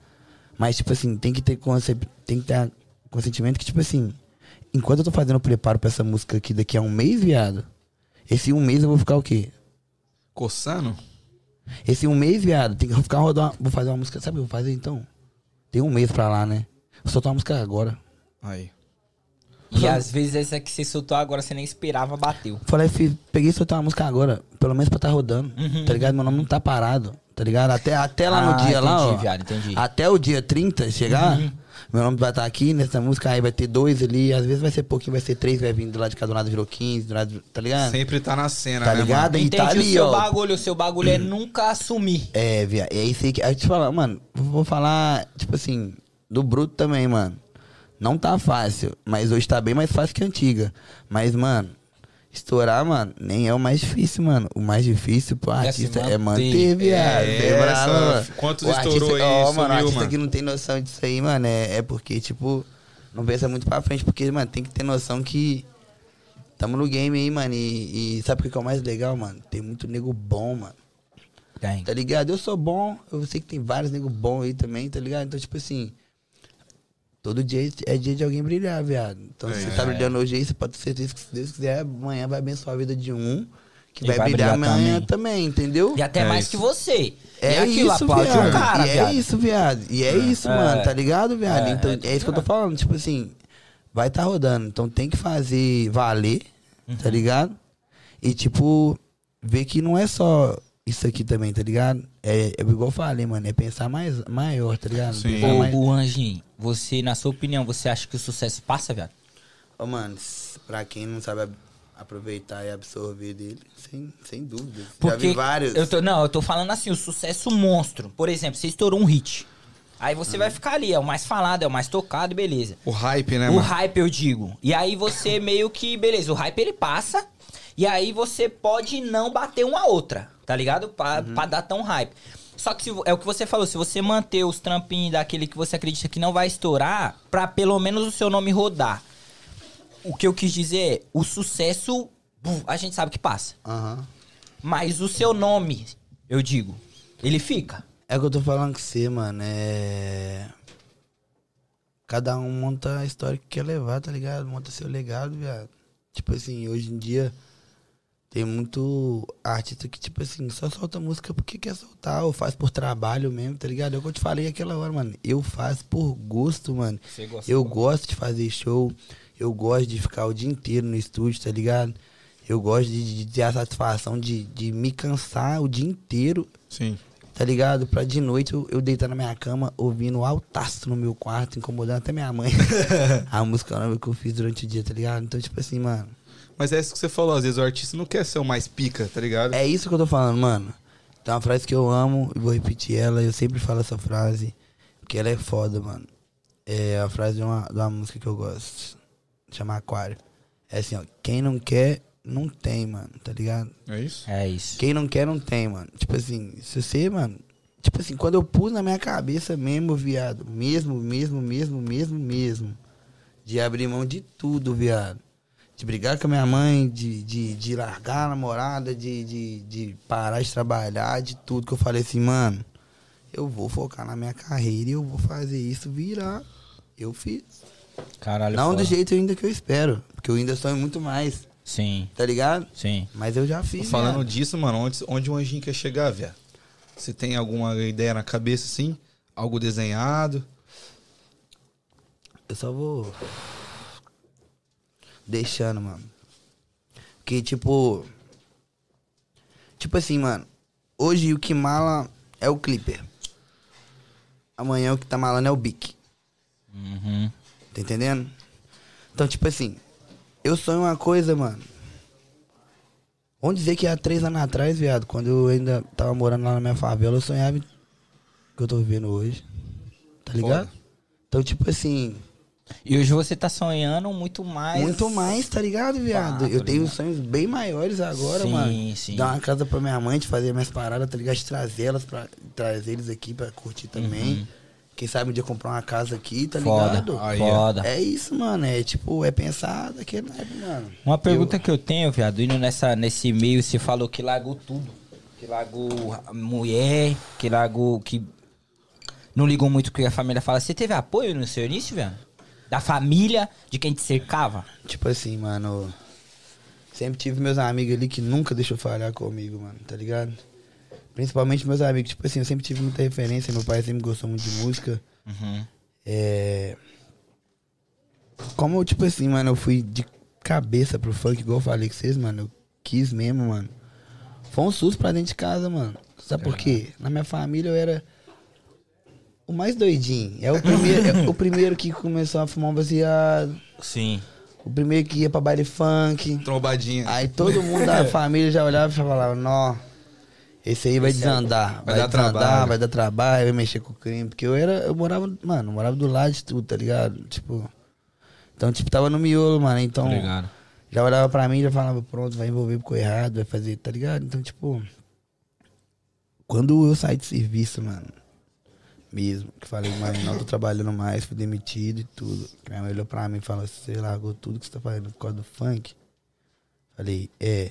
Mas, tipo assim, tem que ter tem que ter consentimento que, tipo assim, enquanto eu tô fazendo o preparo pra essa música aqui daqui a um mês, viado, esse um mês eu vou ficar o quê? Coçando? Esse um mês, viado, tem que ficar rodando. Vou fazer uma música. Sabe o que eu vou fazer então? Tem um mês pra lá, né? Vou soltar uma música agora. Aí. E às vezes essa que você soltou agora, você nem esperava, bateu. Falei, filho, peguei e soltei uma música agora. Pelo menos pra tá rodando. Tá ligado? Meu nome não tá parado. Tá ligado? Até, até lá Uhum. Ah, no dia lá, entendi, ó. viado, entendi. Até o dia 30 chegar, meu nome vai estar aqui nessa música, aí vai ter dois ali, às vezes vai ser pouquinho, vai ser três, vai vir do lado de cada um lado virou 15, do lado, tá ligado? Sempre tá na cena, Tá né, ligado? mano? E tá o ali, seu ó. bagulho. O seu bagulho é nunca assumir. É, via, é isso aí que. Aí te falar, mano, vou falar, tipo assim, do Bruto também, mano. Não tá fácil, mas hoje tá bem mais fácil que antiga. Mas, mano, estourar, mano, nem é o mais difícil, mano. O mais difícil pro É artista é manter. manter, viado. É, É, bravo, mano. quantos O estourou artista- aí, Ó, sumiu, mano, o artista mano? que não tem noção disso aí, mano, é, é porque, tipo, não pensa muito pra frente. Porque, mano, tem que ter noção que tamo no game aí, mano. E, e sabe o que é o mais legal, mano? Tem muito nego bom, mano. Tem. Tá ligado? Eu sou bom, eu sei que tem vários nego bons aí também, tá ligado? Então, tipo assim, todo dia é dia de alguém brilhar, viado. Então, se É, você tá é. brilhando hoje aí, você pode ter certeza que se Deus quiser, amanhã vai abençoar a vida de um, que vai, vai brilhar brilhar amanhã também. também, entendeu? E até É mais isso. que você. É e aquilo, isso, aplaude viado. o cara, e viado. é isso, viado. E é isso, É. mano, tá ligado, viado? É, então, é, é, isso que eu tô falando. Tipo assim, vai tá rodando. Então tem que fazer valer, Uhum. tá ligado? E, tipo, ver que não é só isso aqui também, tá ligado? É, é igual eu falei, mano, é pensar mais, maior, tá ligado? Sim. Ô, mais... o Anjinho, você, na sua opinião, você acha que o sucesso passa, viado? Ô, mano, pra quem não sabe ab- aproveitar e absorver dele, sem, sem dúvida. Já Porque vi vários. Eu tô, não, eu tô falando assim, o sucesso monstro. Por exemplo, você estourou um hit. Aí você vai ficar ali, é o mais falado, é o mais tocado, beleza. O hype, né, o mano? hype, eu digo. E aí você meio que, beleza, o hype ele passa. E aí você pode não bater uma outra, tá ligado? Pra, pra dar tão hype. Só que se é o que você falou, se você manter os trampinhos daquele que você acredita que não vai estourar, pra pelo menos o seu nome rodar. O que eu quis dizer é, o sucesso, a gente sabe que passa. Aham. Mas o seu nome, eu digo, ele fica. É o que eu tô falando com você, mano. É. Cada um monta a história que quer levar, tá ligado? Monta seu legado, viado. Tipo assim, hoje em dia tem muito artista que, tipo assim, só solta música porque quer soltar, ou faz por trabalho mesmo, tá ligado? É o que eu te falei aquela hora, mano. Eu faço por gosto, mano. Você gosta Eu gosto de fazer show, eu gosto de ficar o dia inteiro no estúdio, tá ligado? Eu gosto de, de ter a satisfação de, de me cansar o dia inteiro Sim. tá ligado? Pra de noite eu, eu deitar na minha cama, ouvindo altaço no meu quarto, incomodando até minha mãe. a música nova que eu fiz durante o dia, tá ligado? Então, tipo assim, mano. Mas é isso que você falou, às vezes o artista não quer ser o mais pica, tá ligado? É isso que eu tô falando, mano. Tem uma frase que eu amo e vou repetir ela. Eu sempre falo essa frase, porque ela é foda, mano. É a frase de uma, de uma música que eu gosto. Chama Aquário. É assim, ó. Quem não quer, não tem, mano, tá ligado? É isso? É isso. Quem não quer, não tem, mano. Tipo assim, se você, mano. Tipo assim, quando eu pus na minha cabeça mesmo, viado. Mesmo, mesmo, mesmo, mesmo, mesmo. De abrir mão de tudo, viado. De brigar com a minha mãe, de, de, de largar a namorada, de, de, de parar de trabalhar, de tudo. Que eu falei assim, mano. Eu vou focar na minha carreira e eu vou fazer isso virar. Eu fiz. Caralho, não foda. do jeito ainda que eu espero. Porque eu ainda sonho muito mais. Sim, Tá ligado? sim. Mas eu já fiz. Falando viado. disso, mano, onde, onde o anjinho quer chegar, velho? Você tem alguma ideia na cabeça, assim? Algo desenhado? Eu só vou. Deixando, mano. Porque, tipo. Tipo assim, mano. Hoje o que mala é o Clipper. Amanhã o que tá malando é o Bic. Uhum. Tá entendendo? Então, tipo assim. Eu sonho uma coisa, mano. Vamos dizer que há três anos atrás, viado, quando eu ainda tava morando lá na minha favela, eu sonhava que eu tô vivendo hoje. Tá ligado? Então, tipo assim. E hoje você tá sonhando muito mais. Muito mais, tá ligado, viado? Eu tenho ligado. sonhos bem maiores agora, Sim, mano. sim. Dar uma casa pra minha mãe, de fazer minhas paradas, tá ligado? De trazer elas pra trazer eles aqui pra curtir também. Quem sabe um dia comprar uma casa aqui, tá Uhum. Foda, ligado? Aí, foda. É isso, mano. É tipo, é pensar daquele naipe, mano. Uma pergunta que eu tenho, viado, indo nessa, nesse meio, você falou que largou tudo. Que largou mulher, que largou. que não ligou muito o que a família fala. Você teve apoio no seu início, viado? Da família, de quem te cercava? Tipo assim, mano. Sempre tive meus amigos ali que nunca deixou falhar comigo, mano, tá ligado? Principalmente meus amigos. Tipo assim, eu sempre tive muita referência. Meu pai sempre gostou muito de música. Uhum. É. Como, tipo assim, mano, eu fui de cabeça pro funk, igual eu falei com vocês, mano. Eu quis mesmo, mano. Foi um susto pra dentro de casa, mano. Sabe por quê? Na minha família eu era o mais doidinho. É o primeiro, é o primeiro que começou a fumar um baseado. Sim. O primeiro que ia pra baile funk. Trombadinha. Aí todo mundo da família já olhava e falava, nó, esse aí vai Esse aí desandar. vai Vai, dar desandar, trabalho." vai dar trabalho, vai mexer com o crime. Porque eu era, eu morava, mano, eu morava do lado de tudo, tá ligado? Tipo. Então, tipo, tava no miolo, mano. Então, Obrigado. já olhava pra mim e já falava, pronto, vai envolver com o errado, vai fazer, tá ligado? Então, tipo. Quando eu saí de serviço, mano, mesmo, que falei, mano, não tô trabalhando mais, fui demitido e tudo. Minha mãe olhou pra mim e falou, você largou tudo que você tá fazendo por causa do funk? Falei, é.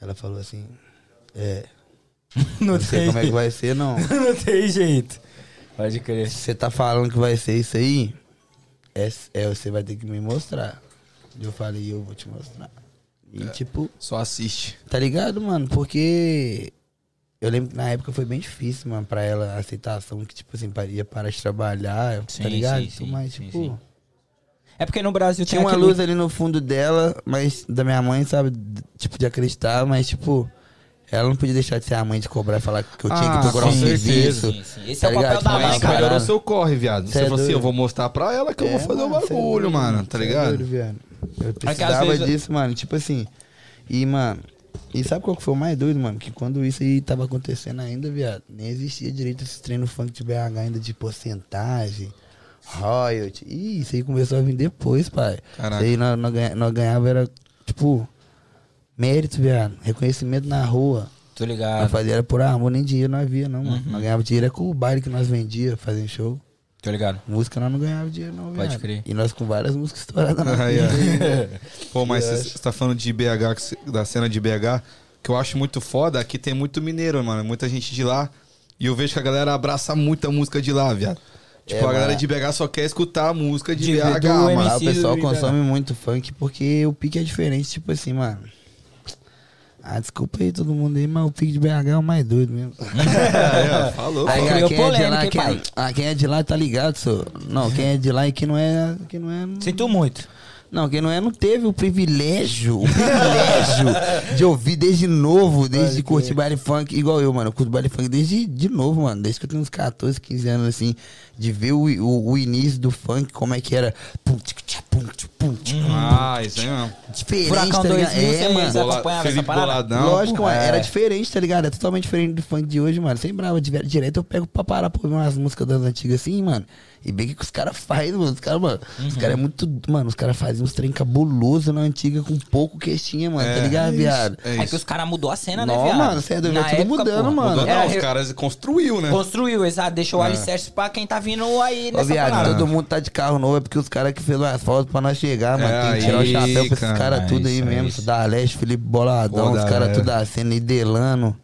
Ela falou assim, é. Não Não sei como é que vai ser, não. não tem jeito. Pode crer. Se você tá falando que vai ser isso aí, é, é, você vai ter que me mostrar. E eu falei, eu vou te mostrar. E, tipo, Só assiste. tá ligado, mano? Porque eu lembro que na época foi bem difícil, mano, pra ela a aceitação que, tipo assim, ia parar de trabalhar, Sim, tá ligado? sim, sim, mas, sim, tipo. sim. É porque no Brasil Tinha tem uma aquele- luz ali no fundo dela, mas da minha mãe, sabe? Tipo, de acreditar, mas, tipo, ela não podia deixar de ser a mãe de cobrar e falar que eu tinha Ah, que procurar com um serviço. Sim, sim. Esse tá é o papel ligado? da Tipo, mãe, Mas cara. melhorou seu corre, viado. Cê Você é falou assim, eu vou mostrar pra ela que eu vou É, fazer o mano, cê é bagulho, mano. Tá é ligado? doido, viado. Eu precisava vezes- disso, mano. Tipo assim. E, mano. E sabe qual que foi o mais doido, mano? Que quando isso aí tava acontecendo ainda, viado, nem existia direito esse treino funk de BH ainda de porcentagem, royalty. Ih, isso aí começou a vir depois, pai. Caraca. Isso aí nós, nós, ganha- nós ganhava era, tipo, mérito, viado. Reconhecimento na rua. Tô Nós ligado. fazia era por amor, nem dinheiro nós via, não, mano. Uhum. Nós ganhava dinheiro é com o baile que nós vendia, fazendo show. Tô ligado. Música nós não ganhava dinheiro, não, Pode viado. crer. E nós com várias músicas estouradas na Aí, vida. ó. Pô, mas você tá falando de BH, da cena de BH, que eu acho muito foda, aqui tem muito mineiro, mano, muita gente de lá. E eu vejo que a galera abraça muita música de lá, viado. Tipo, É, a galera de BH só quer escutar a música de, De- BH, mano. O pessoal Ibra. consome muito funk porque o pique é diferente, tipo assim, mano. Ah, desculpa aí todo mundo aí, mas o pique de BH é o mais doido mesmo. É, ó, falou. Aí, quem, é de polêmica, lá, quem, pai? ah, quem é de lá tá ligado, senhor. Não, quem é de lá e quem não é. Quem não é. Sinto muito. Não, quem não é não teve o privilégio, o privilégio de ouvir desde novo, desde curtir baile funk, igual eu, mano. Eu curto baile funk desde de novo, mano. Desde que eu tenho uns 14, 15 anos, assim, de ver o, o, o início do funk, como é que era. Pum, tic, tchac, pum, tchac, pum, tchac. Ah, isso aí mesmo. Diferente, Furacão tá ligado? 2000, É, você- mano. Bola- acompanhava Felipe essa parada? Boladão. Lógico, mano, É. era diferente, tá ligado? É totalmente diferente do funk de hoje, mano. Sem brava, direto eu pego pra parar pra ouvir umas músicas das antigas assim, mano. E bem que os caras fazem, mano. Os caras, mano, os caras é Uhum. muito. Mano, os caras fazem uns trem cabuloso na antiga com pouco que tinha, mano, tá ligado, viado? É É que os caras mudou a cena, né, Não, viado? mano, cê é doido, é tudo época, mudando, pô, mano. Mudou, não, os re- caras construiu, né? Construiu, exato. Deixou o alicerce pra quem tá vindo aí Ô, nessa viado, parada. todo mundo tá de carro novo, é porque os caras que fez o asfalto pra nós chegar, mano. É Tem que tirar o chapéu pra esses cara, caras é tudo aí é mesmo. Da Leste, Felipe Boladão, Pô, os caras tudo da cena e Delano.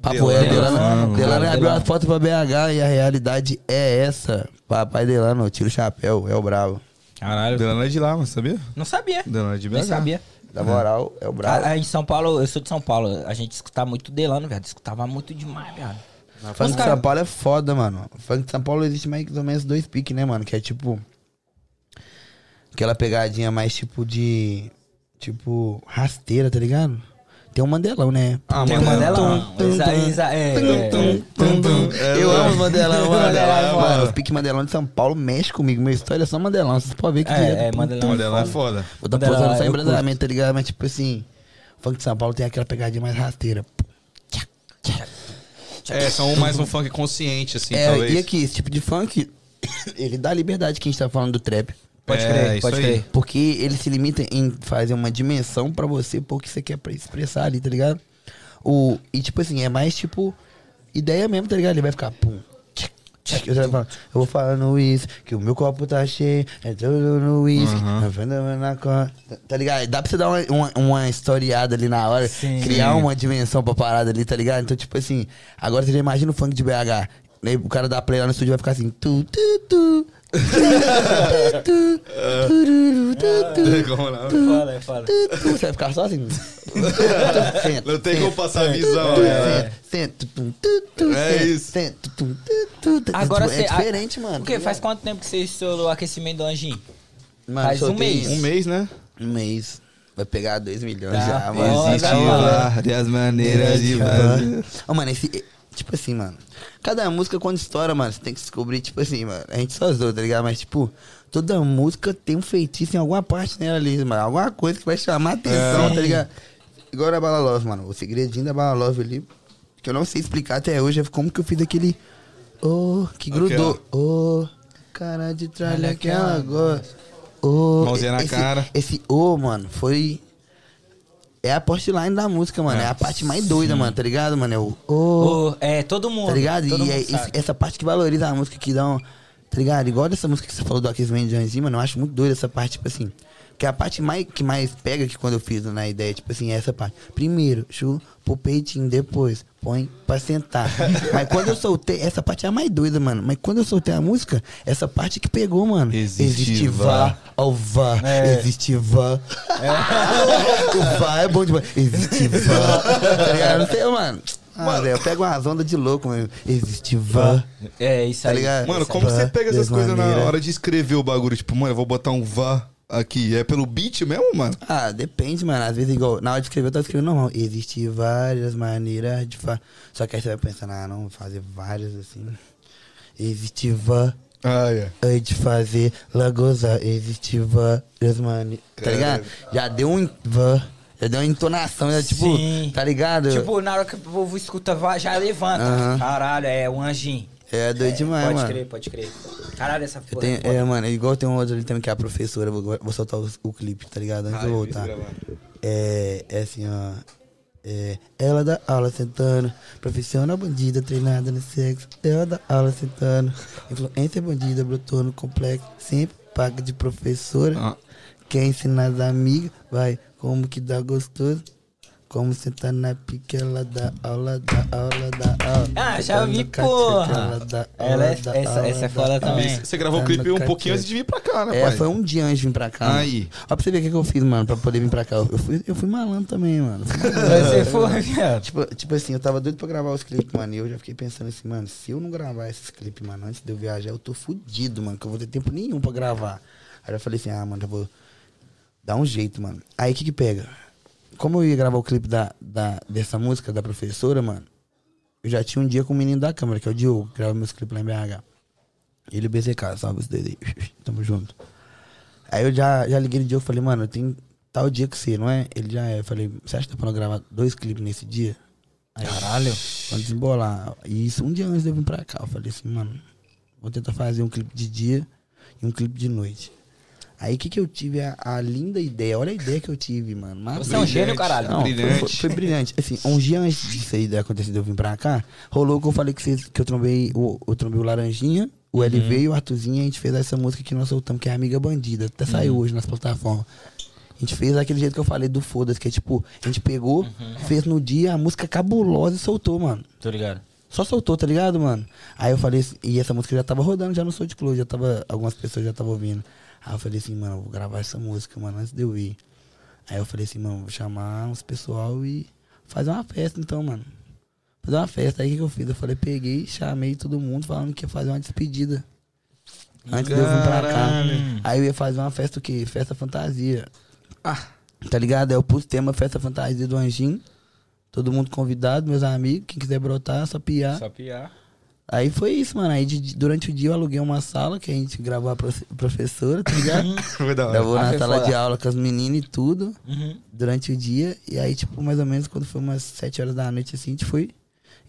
Papo Delano, é, Delano. Delano, Delano abriu as fotos pra BH e a realidade é essa. Papai Delano, tira o chapéu, é o bravo. Caralho. Delano é de lá, mas sabia? Não sabia. Delano é de BH. Nem sabia. Da moral, é o bravo. Ah, em São Paulo, eu sou de São Paulo. A gente escutava muito Delano, viado. Escutava muito demais, viado. Funk Os de São Paulo é foda, mano. Funk de São Paulo existe mais ou menos dois piques, né, mano? Que é tipo. Aquela pegadinha mais tipo de. Tipo, rasteira, tá ligado? Tem um Mandelão, né? Ah, Tem mano. Mandelão. É, é. Eu amo os Mandelão. Mandelão é. Mano, os piques Mandelão de São Paulo mexe comigo. Minha história é só Mandelão. Vocês podem ver que É, é, tum, Mandelão é foda. Tô Mandelão, posando só embrasamento, tá ligado? Mas tipo assim, o funk de São Paulo tem aquela pegadinha mais rasteira. É, são mais um funk consciente, assim, É, talvez. e aqui, esse tipo de funk, ele dá liberdade que a gente tá falando do trap. Pode É, crer, pode aí. crer. Porque ele se limita em fazer uma dimensão pra você pôr o que você quer pra expressar ali, tá ligado? O, e tipo assim, é mais tipo ideia mesmo, tá ligado? Ele vai ficar pum. tchic, tchic, você vai falar, eu vou falando isso, que o meu copo tá cheio, é tudo no uísque, Uhum. na costa. Tá ligado? Dá pra você dar uma, uma, uma historiada ali na hora, Sim. criar uma dimensão pra parada ali, tá ligado? Então, tipo assim, agora você já imagina o funk de BH. Né? O cara dá play lá no estúdio vai ficar assim, tu, tu, tu. Como não? Foda, é foda. Você vai ficar só assim. Senta, Não tem como passar a visão, né? É senta, isso. Agora é diferente, mano. O quê? Faz quanto tempo que você estourou o aquecimento do Anjinho? Mano, faz um mês. Um mês, né? Um mês. Vai pegar 2 milhões Tá, já, mano. Existe mano. várias maneiras de fazer. Ô, mano, esse. Tipo assim, mano. Cada música, quando estoura, mano, você tem que descobrir, tipo assim, mano. A gente só zoa, tá ligado? Mas, tipo, toda música tem um feitiço em alguma parte nela ali, mano. Alguma coisa que vai chamar atenção, É. tá ligado? Igual a Bala Love, mano. O segredinho da Bala Love ali, que eu não sei explicar até hoje, é como que eu fiz aquele. Oh, que grudou. Oh, cara de tralha que ela gosta. Oh, Mãozinha na esse, cara. Esse oh, mano, foi. É a postline da música, mano. É, a parte mais doida, mano, tá ligado, mano? É o oh, Ô, é, todo mundo. tá ligado? Todo E mundo é esse- essa parte que valoriza a música, que dá um. Tá ligado? Igual dessa música que você falou do Aquecimento de Anjinho, mano, eu acho muito doida essa parte, tipo assim. Que a parte mais, que mais pega que quando eu fiz na ideia, tipo assim, é essa parte. Primeiro, chupa o peitinho, depois põe pra sentar. Mas quando eu soltei, essa parte é a mais doida, mano. Mas quando eu soltei a música, essa parte que pegou, mano. Existe vá. ó vá, É. existe vá. o vá é bom demais. Existe vá. Tá ligado? Não sei, mano. Ah, velho, eu pego umas ondas de louco, mano. Existe vá. É, isso Tá aí. ligado? Mano, isso como aí. você pega essas coisas na hora de escrever o bagulho? Tipo, mano, eu vou botar um vá aqui. É pelo beat mesmo, mano? Ah, depende, mano. Às vezes, igual, na hora de escrever, eu tava escrevendo normal. Existem várias maneiras de fazer. Só que aí você vai pensando, ah, não, vou fazer várias assim. Existe vá Ah, é. aí de fazer lagoza. Existe várias maneiras. Tá ligado? Já deu um vá. Já deu uma entonação, já, tipo, Sim. tá ligado? Tipo, na hora que o povo escuta, vai, já levanta. Caralho, é o anjinho. É doido demais, pode mano. crer, pode crer. Caralho, essa Eu porra. tenho, é foda. é, mano, igual tem um outro ali também que é a professora, vou, vou soltar o, o clipe, tá ligado? Antes de eu voltar. É, é assim, ó. É, ela dá aula sentando, profissional bandida treinada no sexo. Ela dá aula sentando, influência bandida brotou no complexo, sempre paga de professora. Ah. Quer ensinar as amigas, vai, como que dá gostoso. Como sentar na pique, ela dá aula, dá aula, dá aula. Ah, já Tá vi, porra. Ela, dá Ela aula, é- dá essa- aula, essa é foda aula. também. Você gravou o Tá clipe no um pouquinho antes de vir pra cá, né, É, pai? foi um dia antes de vir pra cá. mano. Aí. Ó, pra você ver o que, que eu fiz, mano, pra poder vir pra cá. Eu fui, eu fui malandro também, mano. Você tá foi, viado. Tipo, tipo assim, eu tava doido pra gravar os clipes, mano. E eu já fiquei pensando assim, mano, se eu não gravar esses clipes, mano, antes de eu viajar, eu tô fudido, mano, que eu vou ter tempo nenhum pra gravar. Aí eu falei assim, ah, mano, eu vou dar um jeito, mano. Aí o que que pega? Como eu ia gravar o clipe da, da, dessa música da professora, mano, eu já tinha um dia com o menino da câmera, que é o Diogo, que grava meus clipes lá em BH. Ele e o BZK, salve os dois aí. Tamo junto. Aí eu já, já liguei no Diogo e falei, mano, eu tenho tal dia que você, não é? Ele já é. Eu falei, você acha que dá pra gravar dois clipes nesse dia? Aí, Caralho. Vamos desembolar. E isso um dia antes de eu vir pra cá. Eu falei assim, mano, vou tentar fazer um clipe de dia e um clipe de noite. Aí o que que eu tive? A, a linda ideia. Olha a ideia que eu tive, mano. Mas- Você é um gênio, caralho. não, foi- Brilhante. Foi, foi brilhante. Assim, um dia antes disso aí acontecer de eu vir pra cá, rolou que eu falei que, vocês, que eu trombei o, eu trombei o Laranjinha, o LV e o Artuzinho, e a gente fez essa música que nós soltamos, que é Amiga Bandida. Até saiu hoje nas plataformas. A gente fez daquele jeito que eu falei do Foda-se, que é tipo, a gente pegou, fez no dia, a música cabulosa e soltou, mano. Tô ligado. Só soltou, tá ligado, mano? Aí eu falei e essa música já tava rodando já no Soul Club, já tava, algumas pessoas já estavam ouvindo. Aí eu falei assim, mano, eu vou gravar essa música, mano, antes de eu ir. Aí eu falei assim, mano, vou chamar uns pessoal e fazer uma festa então, mano. Fazer uma festa. Aí o que, que eu fiz? Eu falei, peguei, chamei todo mundo falando que ia fazer uma despedida. Antes de eu vir pra cá. Caralho. Aí eu ia fazer uma festa o quê? Festa fantasia. Tá ligado? Aí eu pus tema Festa Fantasia do Anjinho. Todo mundo convidado, meus amigos. Quem quiser brotar, só piar. Só piar. Aí foi isso, mano. Aí de- de- durante o dia eu aluguei uma sala que a gente gravou a profe- professora, tá ligado? Foi da hora. Gravou na sala foda. de aula com as meninas e tudo. Uhum. Durante o dia. E aí, tipo, mais ou menos quando foi umas 7 horas da noite, assim, a gente foi.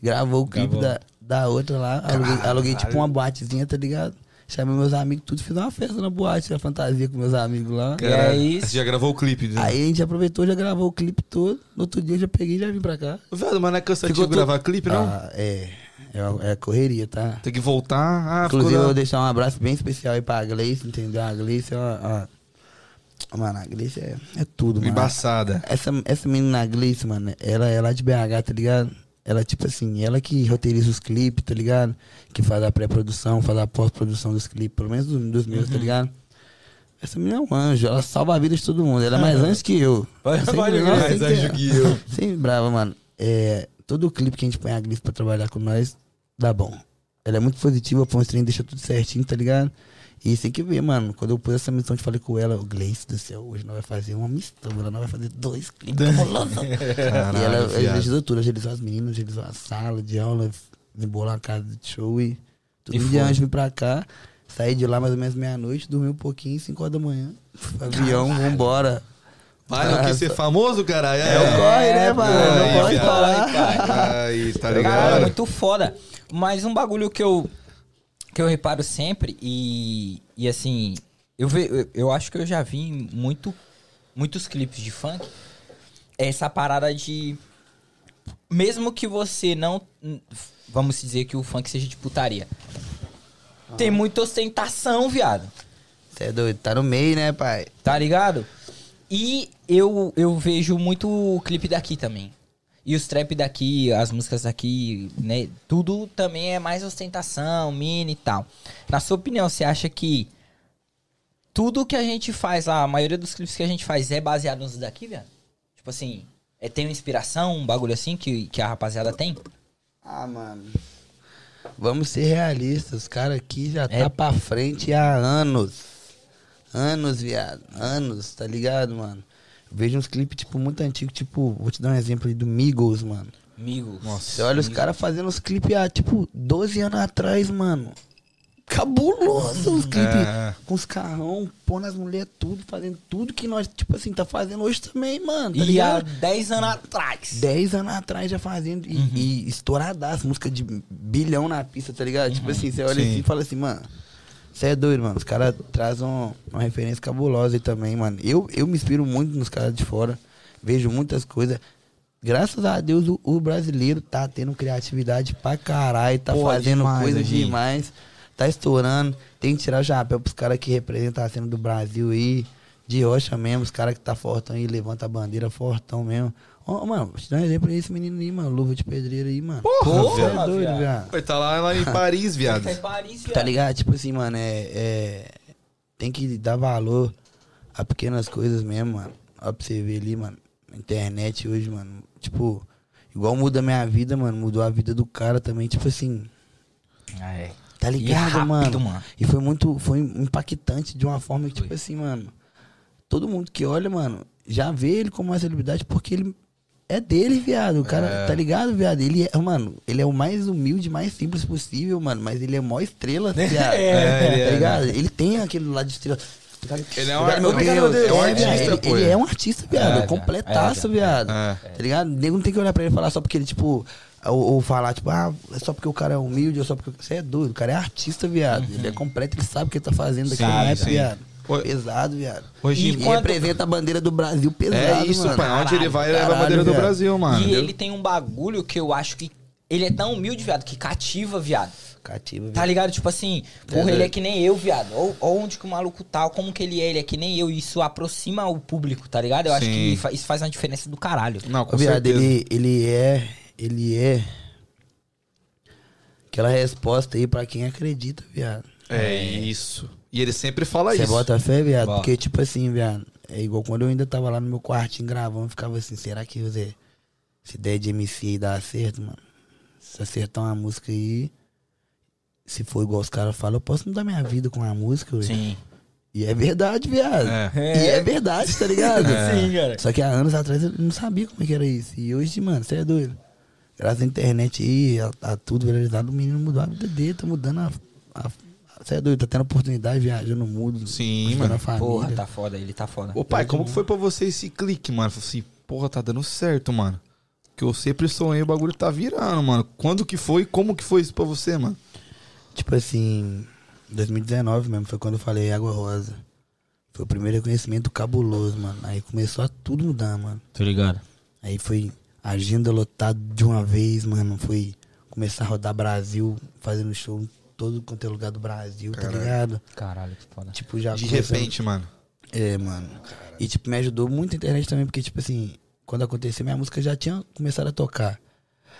Gravou o clipe Gravou. da, da outra lá. Aluguei, aluguei, tipo uma boatezinha, tá ligado? Chamei meus amigos, tudo. Fiz uma festa na boate, a fantasia com meus amigos lá. Caralho. é isso. Você já gravou o clipe? né? Aí a gente aproveitou, já gravou o clipe todo. No outro dia eu já peguei e já vim pra cá. Velho, mas não é cansativo Ficou gravar clipe, não? Ah, é. É, é correria, tá? Tem que voltar. Ah, Inclusive, eu vou deixar um abraço bem especial aí pra Gleice, entendeu? A Gleice é uma. uma- Mano, a Gleice é, é tudo, mano. Embaçada. Essa, essa menina Gleice, mano, ela é lá de BH, tá ligado? Ela, tipo assim, ela que roteiriza os clipes, tá ligado? Que faz a pré-produção, faz a pós-produção dos clipes, pelo menos dos, dos meus, tá ligado? Essa menina é um anjo, ela salva a vida de todo mundo. Ela é mais anjo que eu. Pode nossa, Mais anjo que eu. Sempre brava, mano. É, todo clipe que a gente põe a Gleice pra trabalhar com nós, dá bom. Ela é muito positiva, põe os trem, deixa tudo certinho, tá ligado? E tem que ver, mano. Quando eu pus essa missão, eu falei com ela, o Gleice do céu, hoje nós vai fazer uma missão, ela nós vai fazer dois clipes. Caralho, E ela agilizou tudo, agilizou as meninas, agilizou a sala de aula, embolou a casa de show e tudo E foi. dia antes de vir pra cá. Saí de lá mais ou menos meia-noite, dormi um pouquinho, 5 horas da manhã. Avião, vambora. Vai, não quis ser famoso, caralho. É o corre, né, mano? Não Aí, pode falar. Aí, tá Caralho, é ligado? muito foda. Mas um bagulho que eu que eu reparo sempre e, e assim, eu, ve, eu, acho que eu já vi muito muitos clipes de funk é essa parada de mesmo que você não vamos dizer que o funk seja de putaria. Tem muita ostentação, viado. Você é doido, tá no meio, né, pai? Tá ligado? E eu, eu vejo muito o clipe daqui também. E os trap daqui, as músicas daqui, né? Tudo também é mais ostentação, mini e tal. Na sua opinião, você acha que tudo que a gente faz lá, a maioria dos clipes que a gente faz é baseado nos daqui, velho? Tipo assim, é, tem uma inspiração, um bagulho assim que, que a rapaziada tem? Ah, mano. Vamos ser realistas. Os caras aqui já É. tá pra frente há anos. Anos, viado. Anos, tá ligado, mano? Vejo uns clipes, tipo, muito antigos, tipo, vou te dar um exemplo aí do Migos, mano. Amigo. Você olha os caras fazendo os clipes há, tipo, 12 anos atrás, mano. Cabuloso os clipes. É. Com os carrão, pondo as mulheres tudo, fazendo tudo que nós, tipo assim, tá fazendo hoje também, mano. Tá E há ligado? 10 anos atrás. 10 anos atrás já fazendo e, Uhum. e estouradaço, música de bilhão na pista, tá ligado? Tipo assim, você olha Sim. assim e fala assim, mano, você é doido, mano. Os caras trazem um- uma referência cabulosa aí também, mano. Eu, eu me inspiro muito nos caras de fora, vejo muitas coisas. Graças a Deus o, o brasileiro tá tendo criatividade pra caralho, tá Pô, fazendo demais, coisas Gi. demais, tá estourando. Tem que tirar o chapéu pros caras que representam a cena do Brasil aí. De rocha mesmo, os caras que tá fortão aí, levanta a bandeira fortão mesmo. Ó, mano, vou te dar um exemplo aí, esse menino aí, mano. Luva de pedreiro aí, mano. Porra, Cê é doido, viado. Vai tá lá, lá em Paris, viado. Tá em Paris, Tá viado. ligado? Tipo assim, mano, é, é- Tem que dar valor a pequenas coisas mesmo, mano. Ó, pra você ver ali, mano. Internet hoje, mano. Tipo, igual muda a minha vida, mano. Mudou a vida do cara também. Tipo assim, Ah, é. tá E ligado, rápido, mano? mano. E foi muito. Foi impactante de uma forma que, tipo assim, mano. Todo mundo que olha, mano, já vê ele como uma celebridade porque ele. É dele, viado. O cara, É. tá ligado, viado? Ele é, mano, ele é o mais humilde, mais simples possível, mano. Mas ele é mó estrela, viado. É, é, tá ligado? Ele tem aquele lado de estrela. Ele é um Obrigado, meu Deus. Deus. É um É, artista, viado, ele, ele é um artista, viado. É, É, completaço, É, viado. É. Tá ligado? Nego não tem que olhar pra ele e falar só porque ele, tipo. Ou, ou falar, tipo, ah, é só porque o cara é humilde, ou só porque. Você é doido, o cara é artista, viado. Ele é completo, ele sabe o que ele tá fazendo naipe, sim. viado. Pesado, viado. Hoje e quando- representa a bandeira do Brasil pesado, É isso, mano. pai. Onde ele vai, ele leva a caralho, bandeira do viado. Brasil, mano. E ele tem um bagulho que eu acho que. Ele é tão humilde, viado, que cativa, viado. Cativa, Tá viado. ligado? Tipo assim, porra, É, ele é é. que nem eu, viado. Ou, ou onde que o maluco tá, ou como que ele é, ele é que nem eu. E isso aproxima o público, tá ligado? Eu acho Sim. que fa- isso faz uma diferença do caralho. Não, com Ô, viado, certeza. ele, ele é. Ele é. Aquela resposta aí pra quem acredita, viado. É isso. E ele sempre fala Você isso. bota fé, viado? Bota. Porque, tipo assim, viado, é igual quando eu ainda tava lá no meu quartinho gravando, eu ficava assim, será que você, essa ideia de MC aí dá certo, mano? Se acertar uma música aí, se for igual os caras falam, eu posso mudar minha vida com a música, ué. Sim. E é verdade, viado. É. E é verdade, tá ligado? Sim, cara. Só que há anos atrás eu não sabia como é que era isso. E hoje, mano, você é doido. Graças à internet aí, a, a tudo viralizado, o menino mudou a vida dele, tá mudando a. a você é doido, tá tendo oportunidade viajando no mundo. Sim, mano. a família. Porra, tá foda, ele tá foda. Ô pai, como que foi pra você esse clique, mano? Falei assim, porra, tá dando certo, mano. Que eu sempre sonhei, o bagulho tá virando, mano. Quando que foi? Como que foi isso pra você, mano? Tipo assim, 2019 mesmo, foi quando eu falei Água Rosa. Foi o primeiro reconhecimento cabuloso, mano. Aí começou a tudo mudar, mano. Tô ligado. Aí foi agenda lotada de uma vez, mano. Foi começar a rodar Brasil, fazendo show todo quanto é lugar do Brasil, tá Caralho. ligado? Caralho, que foda. Tipo, já De começando- repente, mano. É, mano. E, tipo, me ajudou muito a internet também, porque, tipo assim, quando aconteceu, minha música já tinha começado a tocar.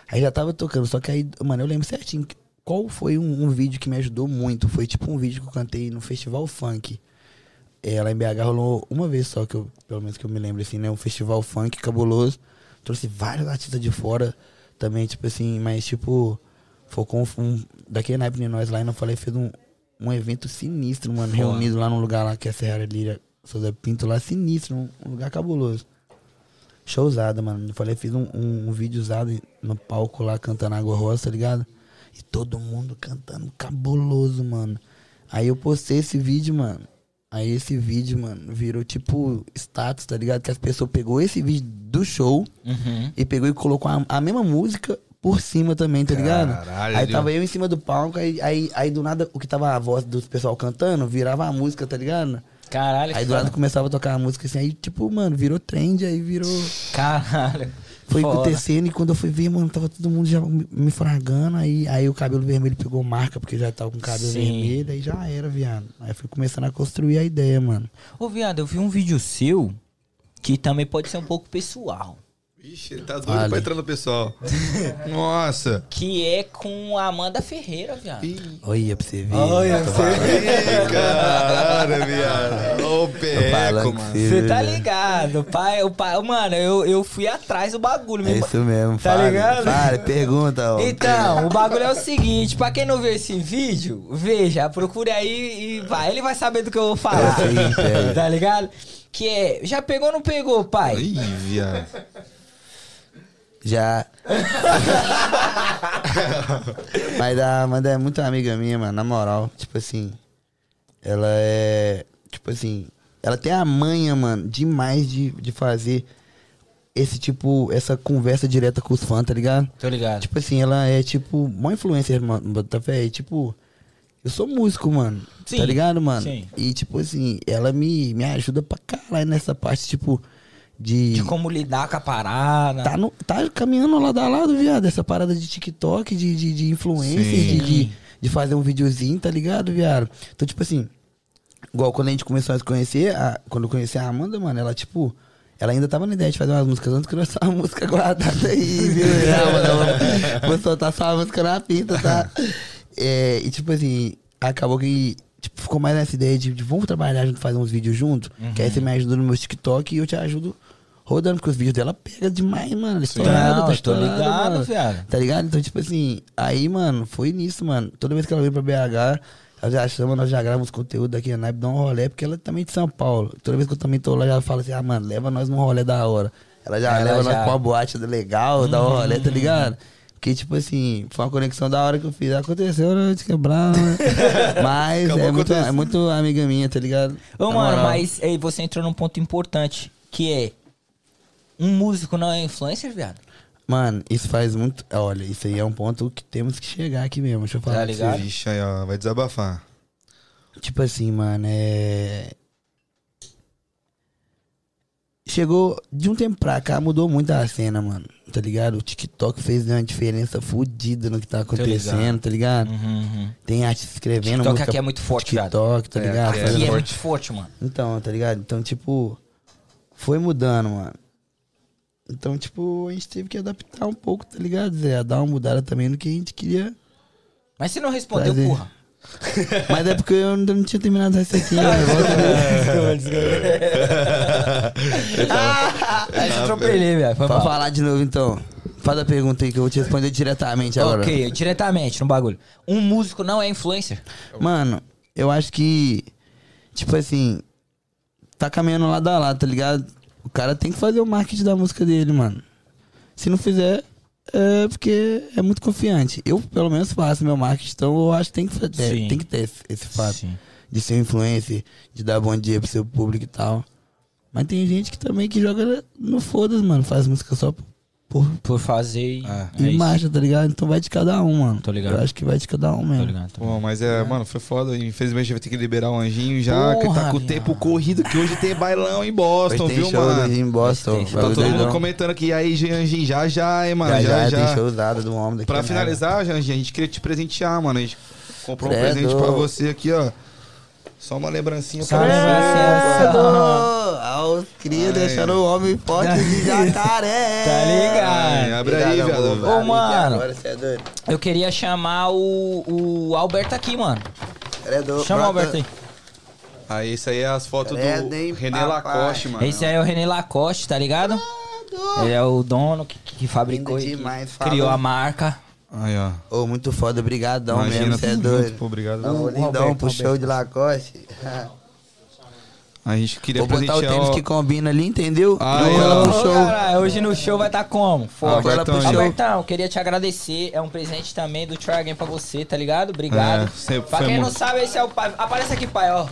Aí já tava tocando, só que aí, mano, eu lembro certinho qual foi um, um vídeo que me ajudou muito. Foi, tipo, um vídeo que eu cantei no Festival Funk. É, lá em BH rolou uma vez só, que eu, pelo menos que eu me lembro, assim, né? Um festival funk cabuloso. Trouxe vários artistas de fora também, tipo assim, mas, tipo, focou um, um daquele naipe de nós lá e não falei, fez um, um evento sinistro, mano, Foda. reunido lá num lugar lá que é a Serra Líria Souza Pinto, lá sinistro, um, um lugar cabuloso. Showzada, mano. Eu falei, fiz um, um, um vídeo usado no palco lá cantando Água Rosa, tá ligado? E todo mundo cantando cabuloso, mano. Aí eu postei esse vídeo, mano. Aí esse vídeo, mano, virou tipo status, tá ligado? Que as pessoas pegou esse vídeo do show Uhum. e pegou e colocou a, a mesma música por cima também, tá ligado? Caralho, aí tava eu em cima do palco, aí, aí, aí do nada o que tava a voz do pessoal cantando virava a música, tá ligado? Caralho, Aí do nada começava a tocar a música assim, aí tipo, mano, virou trend, aí virou. Caralho. Foi Foda. acontecendo e quando eu fui ver, mano, tava todo mundo já me fragando. Aí, aí o cabelo vermelho pegou marca, porque já tava com o cabelo Sim. vermelho. Aí já era, viado. Aí fui começando a construir a ideia, mano. Ô, viado, eu vi um vídeo seu que também pode ser um pouco pessoal. Ixi, ele tá doido Vale. pra entrar no pessoal. Nossa. Que é com a Amanda Ferreira, viado. Olha pra você ver. Olha pra você Ih, caralho, viado. Ô, peco, mano. Você tá ver. ligado, pai, o pai, mano, eu, eu fui atrás do bagulho. É isso mesmo, Tá fala, ligado? Fala, pergunta, ó. Então, o bagulho é o seguinte, pra quem não viu esse vídeo, veja, procure aí e vai. Ele vai saber do que eu vou falar. É é. Tá ligado? Que é, já pegou ou não pegou, pai? Ih, viado. Já. Mas a Amanda é muito amiga minha, mano, na moral. Tipo assim, ela é. Tipo assim, ela tem a manha, mano, demais de, de fazer esse tipo, essa conversa direta com os fãs, tá ligado? Tô ligado. Tipo assim, ela é tipo, uma influencer, mano, Botafé. E, tipo, eu sou músico, mano. Sim, tá ligado, mano? sim. E, tipo assim, ela me, me ajuda pra caralho nessa parte, tipo, de. De como lidar com a parada. Tá, no, tá caminhando lado a lado, viado. Essa parada de TikTok, de, de, de influencer, de, de, de fazer um videozinho, tá ligado, viado? Então, tipo assim, igual quando a gente começou a se conhecer, a- quando eu conheci a Amanda, mano, ela, tipo, ela ainda tava na ideia de fazer umas músicas antes que nós uma música guardada aí, viu? Não, Amanda, vou soltar só a música na pinta, tá? É, e, tipo assim, acabou que. Tipo, ficou mais nessa ideia de, de vamos trabalhar junto, fazer uns vídeos juntos. Que aí você me ajuda no meu TikTok e eu te ajudo rodando, porque os vídeos dela pegam demais, mano. Não, tá tô estourada, ligado, viado. Tá ligado? Então, tipo assim, aí, mano, foi nisso, mano. Toda vez que ela vem pra BH, ela já chama, nós já gravamos conteúdo daqui na Naipe, dá um rolê, porque ela é também de São Paulo. Toda vez que eu também tô lá, ela fala assim, ah, mano, leva nós num rolê da hora. Ela já Ela leva já- nós pra uma boate legal, dá um rolê, tá ligado? Porque, tipo assim, foi uma conexão da hora que eu fiz. Aconteceu, né? De quebrar, né? Mas é muito, é muito amiga minha, tá ligado? Ô, mano, mas aí você entrou num ponto importante, que é um músico não é influencer, viado? Mano, isso faz muito. Olha, isso aí é um ponto que temos que chegar aqui mesmo. Deixa eu falar. Tá ligado? você. Vixe, aí, ó, vai desabafar. Tipo assim, mano, é. Chegou de um tempo pra cá, mudou muito a cena, mano. Tá ligado? O TikTok fez uma diferença fodida no que tá acontecendo, tá ligado? Uhum, Tem artista escrevendo TikTok música aqui é muito forte. TikTok, tá É, ligado? aqui é Aqui é forte. muito forte, mano. Então, tá ligado? Então, tipo, foi mudando, mano. Então, tipo, a gente teve que adaptar um pouco, tá ligado, Zé? Dar uma mudada também no que a gente queria. Mas você não respondeu, Prazer. porra. Mas é porque eu ainda não tinha terminado essa aqui, né? Aí você atropelei, velho. Foi Pra falar de novo, então. Faz a pergunta aí que eu vou te responder diretamente agora. Ok, diretamente no bagulho. Um músico não é influencer? Mano, eu acho que, tipo assim, tá caminhando lado a lado, tá ligado? O cara tem que fazer o marketing da música dele, mano. Se não fizer, é porque é muito confiante. Eu, pelo menos, faço meu marketing, então eu acho que tem que, fa- é, Sim. tem que ter esse, esse fato. Sim. De ser um influencer, de dar bom dia pro seu público e tal. Mas tem gente que também que joga no foda-se, mano. Faz música só por, Por fazer e... Ah. é e isso. marcha, tá ligado? Então vai de cada um, mano. Tô ligado. Eu acho que vai de cada um Tô mesmo. ligado, tô ligado. Pô, mas é, mano, foi foda. Infelizmente a gente vai ter que liberar o anjinho já, que Porra, tá com o tempo corrido, que hoje tem bailão em Boston, Hoje tem viu, show mano? em Boston. Hoje tem show. Tá todo mundo doidão. comentando aqui, aí, Anjinho, já já, hein, mano? Já, Já, já. já, tem show usado do homem daqui. Pra finalizar, Janjinho, a gente queria te presentear, mano. A gente comprou um Credo. presente pra você aqui, ó. Só uma lembrancinha Só pra você. lembrancinha. Credo! Aos cria deixando o homem forte de jacaré. Tá ligado? Ai, abre aí, amor. Ô, mano. Agora você é doido. Eu queria chamar o, o Alberto aqui, mano. Credo, Chama o. Alberto aí. Aí, isso aí é as fotos Credo, do hein, René papai. Lacoste, mano. Esse aí é o René Lacoste, tá ligado? Ele é o dono que, que fabricou Lindo e demais, criou falou. a marca. Aí, ó. Ô, muito foda, obrigadão Imagina, mesmo, você é doido. junto, pô, obrigado. Ô, O lindão Roberto, pro show de Lacoste. A gente queria Vou botar o tênis ó, que combina ali, entendeu? Ah, é, pro Ô, show. caralho, hoje no show vai estar como? Foda. Albertão, Albertão, show. Albertão, queria te agradecer. É um presente também do Try Again pra você, tá ligado? Obrigado. É, pra quem não muito. sabe, esse é o pai. Aparece aqui, pai, ó.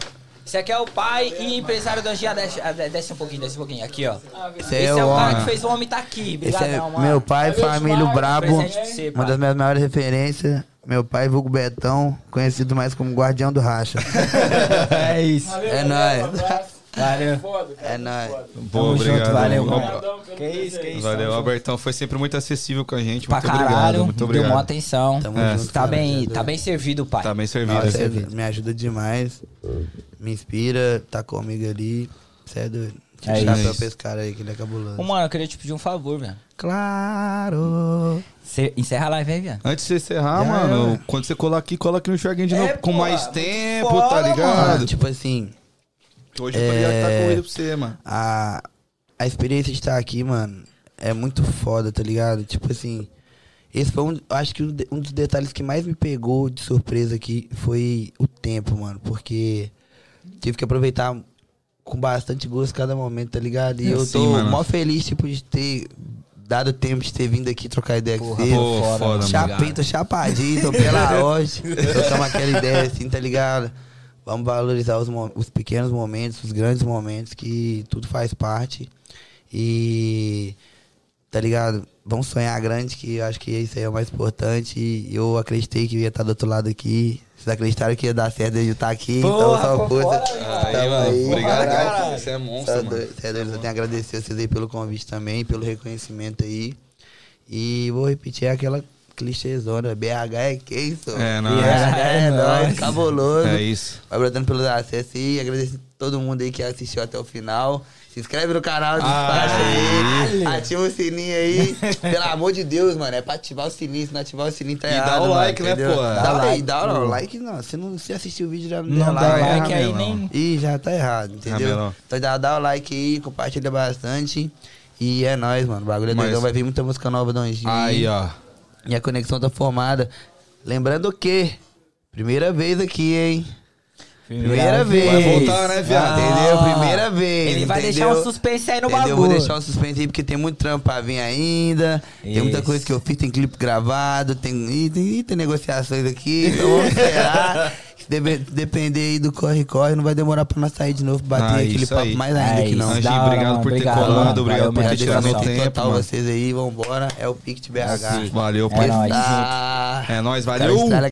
Esse aqui é o pai e empresário do Angia. Desce, ah, desce um pouquinho, desce um pouquinho. Aqui, ó. Esse Esse é é o cara homem. que fez o homem tá aqui. Esse é Obrigadão, mano. meu pai, família brabo. Você, Uma das minhas maiores referências. Meu pai, vulgo Betão, conhecido mais como Guardião do Racha. É isso. É nóis. Valeu. É nóis. Tamo junto, obrigado. valeu, Ó, mano. Que isso, que isso. Valeu, junto. Albertão. Foi sempre muito acessível com a gente. Pra Muito caralho, obrigado. Muito deu obrigado. mó atenção. Tamo É. junto, Tá cara, bem, tá tá bem servido, pai. Tá bem servido. Nossa, é, vídeo. me ajuda demais. Me inspira, tá comigo ali. Cê é doido. Tira É chapéu pra esse cara aí, que ele é cabuloso. Ô, mano, eu queria te pedir um favor, velho. Claro! Cê encerra a live aí, velho. Antes de você encerrar, Já mano, é. quando você colar aqui, cola aqui no Enxerguinho de É, novo. Com pô, mais tempo, foda, tá ligado? Tipo assim, Hoje eu tô ligado que tá É. corrido pra você, mano. a, a experiência de estar aqui, mano, é muito foda, tá ligado? Tipo assim, esse foi um, acho que um, de- um dos detalhes que mais me pegou de surpresa aqui foi o tempo, mano, porque tive que aproveitar com bastante gosto cada momento, tá ligado? E eu Sim, tô mano. mó feliz, tipo, de ter dado tempo de ter vindo aqui trocar ideia com você. Pô, foda. Chapei, tô chapadinho, tô pela hoje. Trocamos aquela ideia assim, tá ligado? Vamos valorizar os, os pequenos momentos, os grandes momentos, que tudo faz parte. E. Tá ligado? Vamos sonhar grande, que eu acho que isso aí é o mais importante. E eu acreditei que ia estar do outro lado aqui. Vocês acreditaram que ia dar certo de estar aqui, então Porra, só pô, força. Aí, mano, aí, obrigado, cara. Você é monstro, Cê é mano. doido, cê é doido. Eu tenho que agradecer vocês aí pelo convite também, pelo reconhecimento aí. E vou repetir aquela clichêzona. BH é quem, só? É, nóis. BH é É nóis, nóis. cabuloso. É isso. Vai brotando pelos acessos aí. Agradecer todo mundo aí que assistiu até o final. Se inscreve no canal, despacha aí. Ativa o sininho aí. Pelo amor de Deus, mano. É pra ativar o sininho. Se não ativar o sininho, tá E dá errado. o mano, like, né, entendeu? pô? Dá, Dá like. Dá não, like não. Se não se assistiu o vídeo, já não, Não dá like. like aí, nem... Ih, já tá errado, entendeu? Então dá, dá o like aí, compartilha bastante. E é nóis, mano. O bagulho é Mas- doidão. Vai vir muita música nova do Anjinho. Aí, ó. E a conexão tá formada. Lembrando que, primeira vez aqui, hein? Primeira vez. Vai voltar, né, viado? Entendeu? Primeira vez. Ele vai entendeu? deixar um suspense aí no Entendeu? bagulho. Vou deixar um suspense aí porque tem muito trampo pra vir ainda. Tem muita Isso. coisa que eu fiz, tem clipe gravado, tem, e tem, e tem negociações aqui. Então vamos esperar. Se deve- depender aí do corre-corre, não vai demorar pra nós sair de novo, bater Ah, aquele isso papo aí. mais ainda É que não. isso. Anjinho, obrigado mano. por ter Obrigado, colado, mano. obrigado Valeu por ter tirado Agradeço tempo, total mano. vocês aí, vambora. É o Pict BH. Assim. Valeu, É pai. nóis. É nóis, valeu.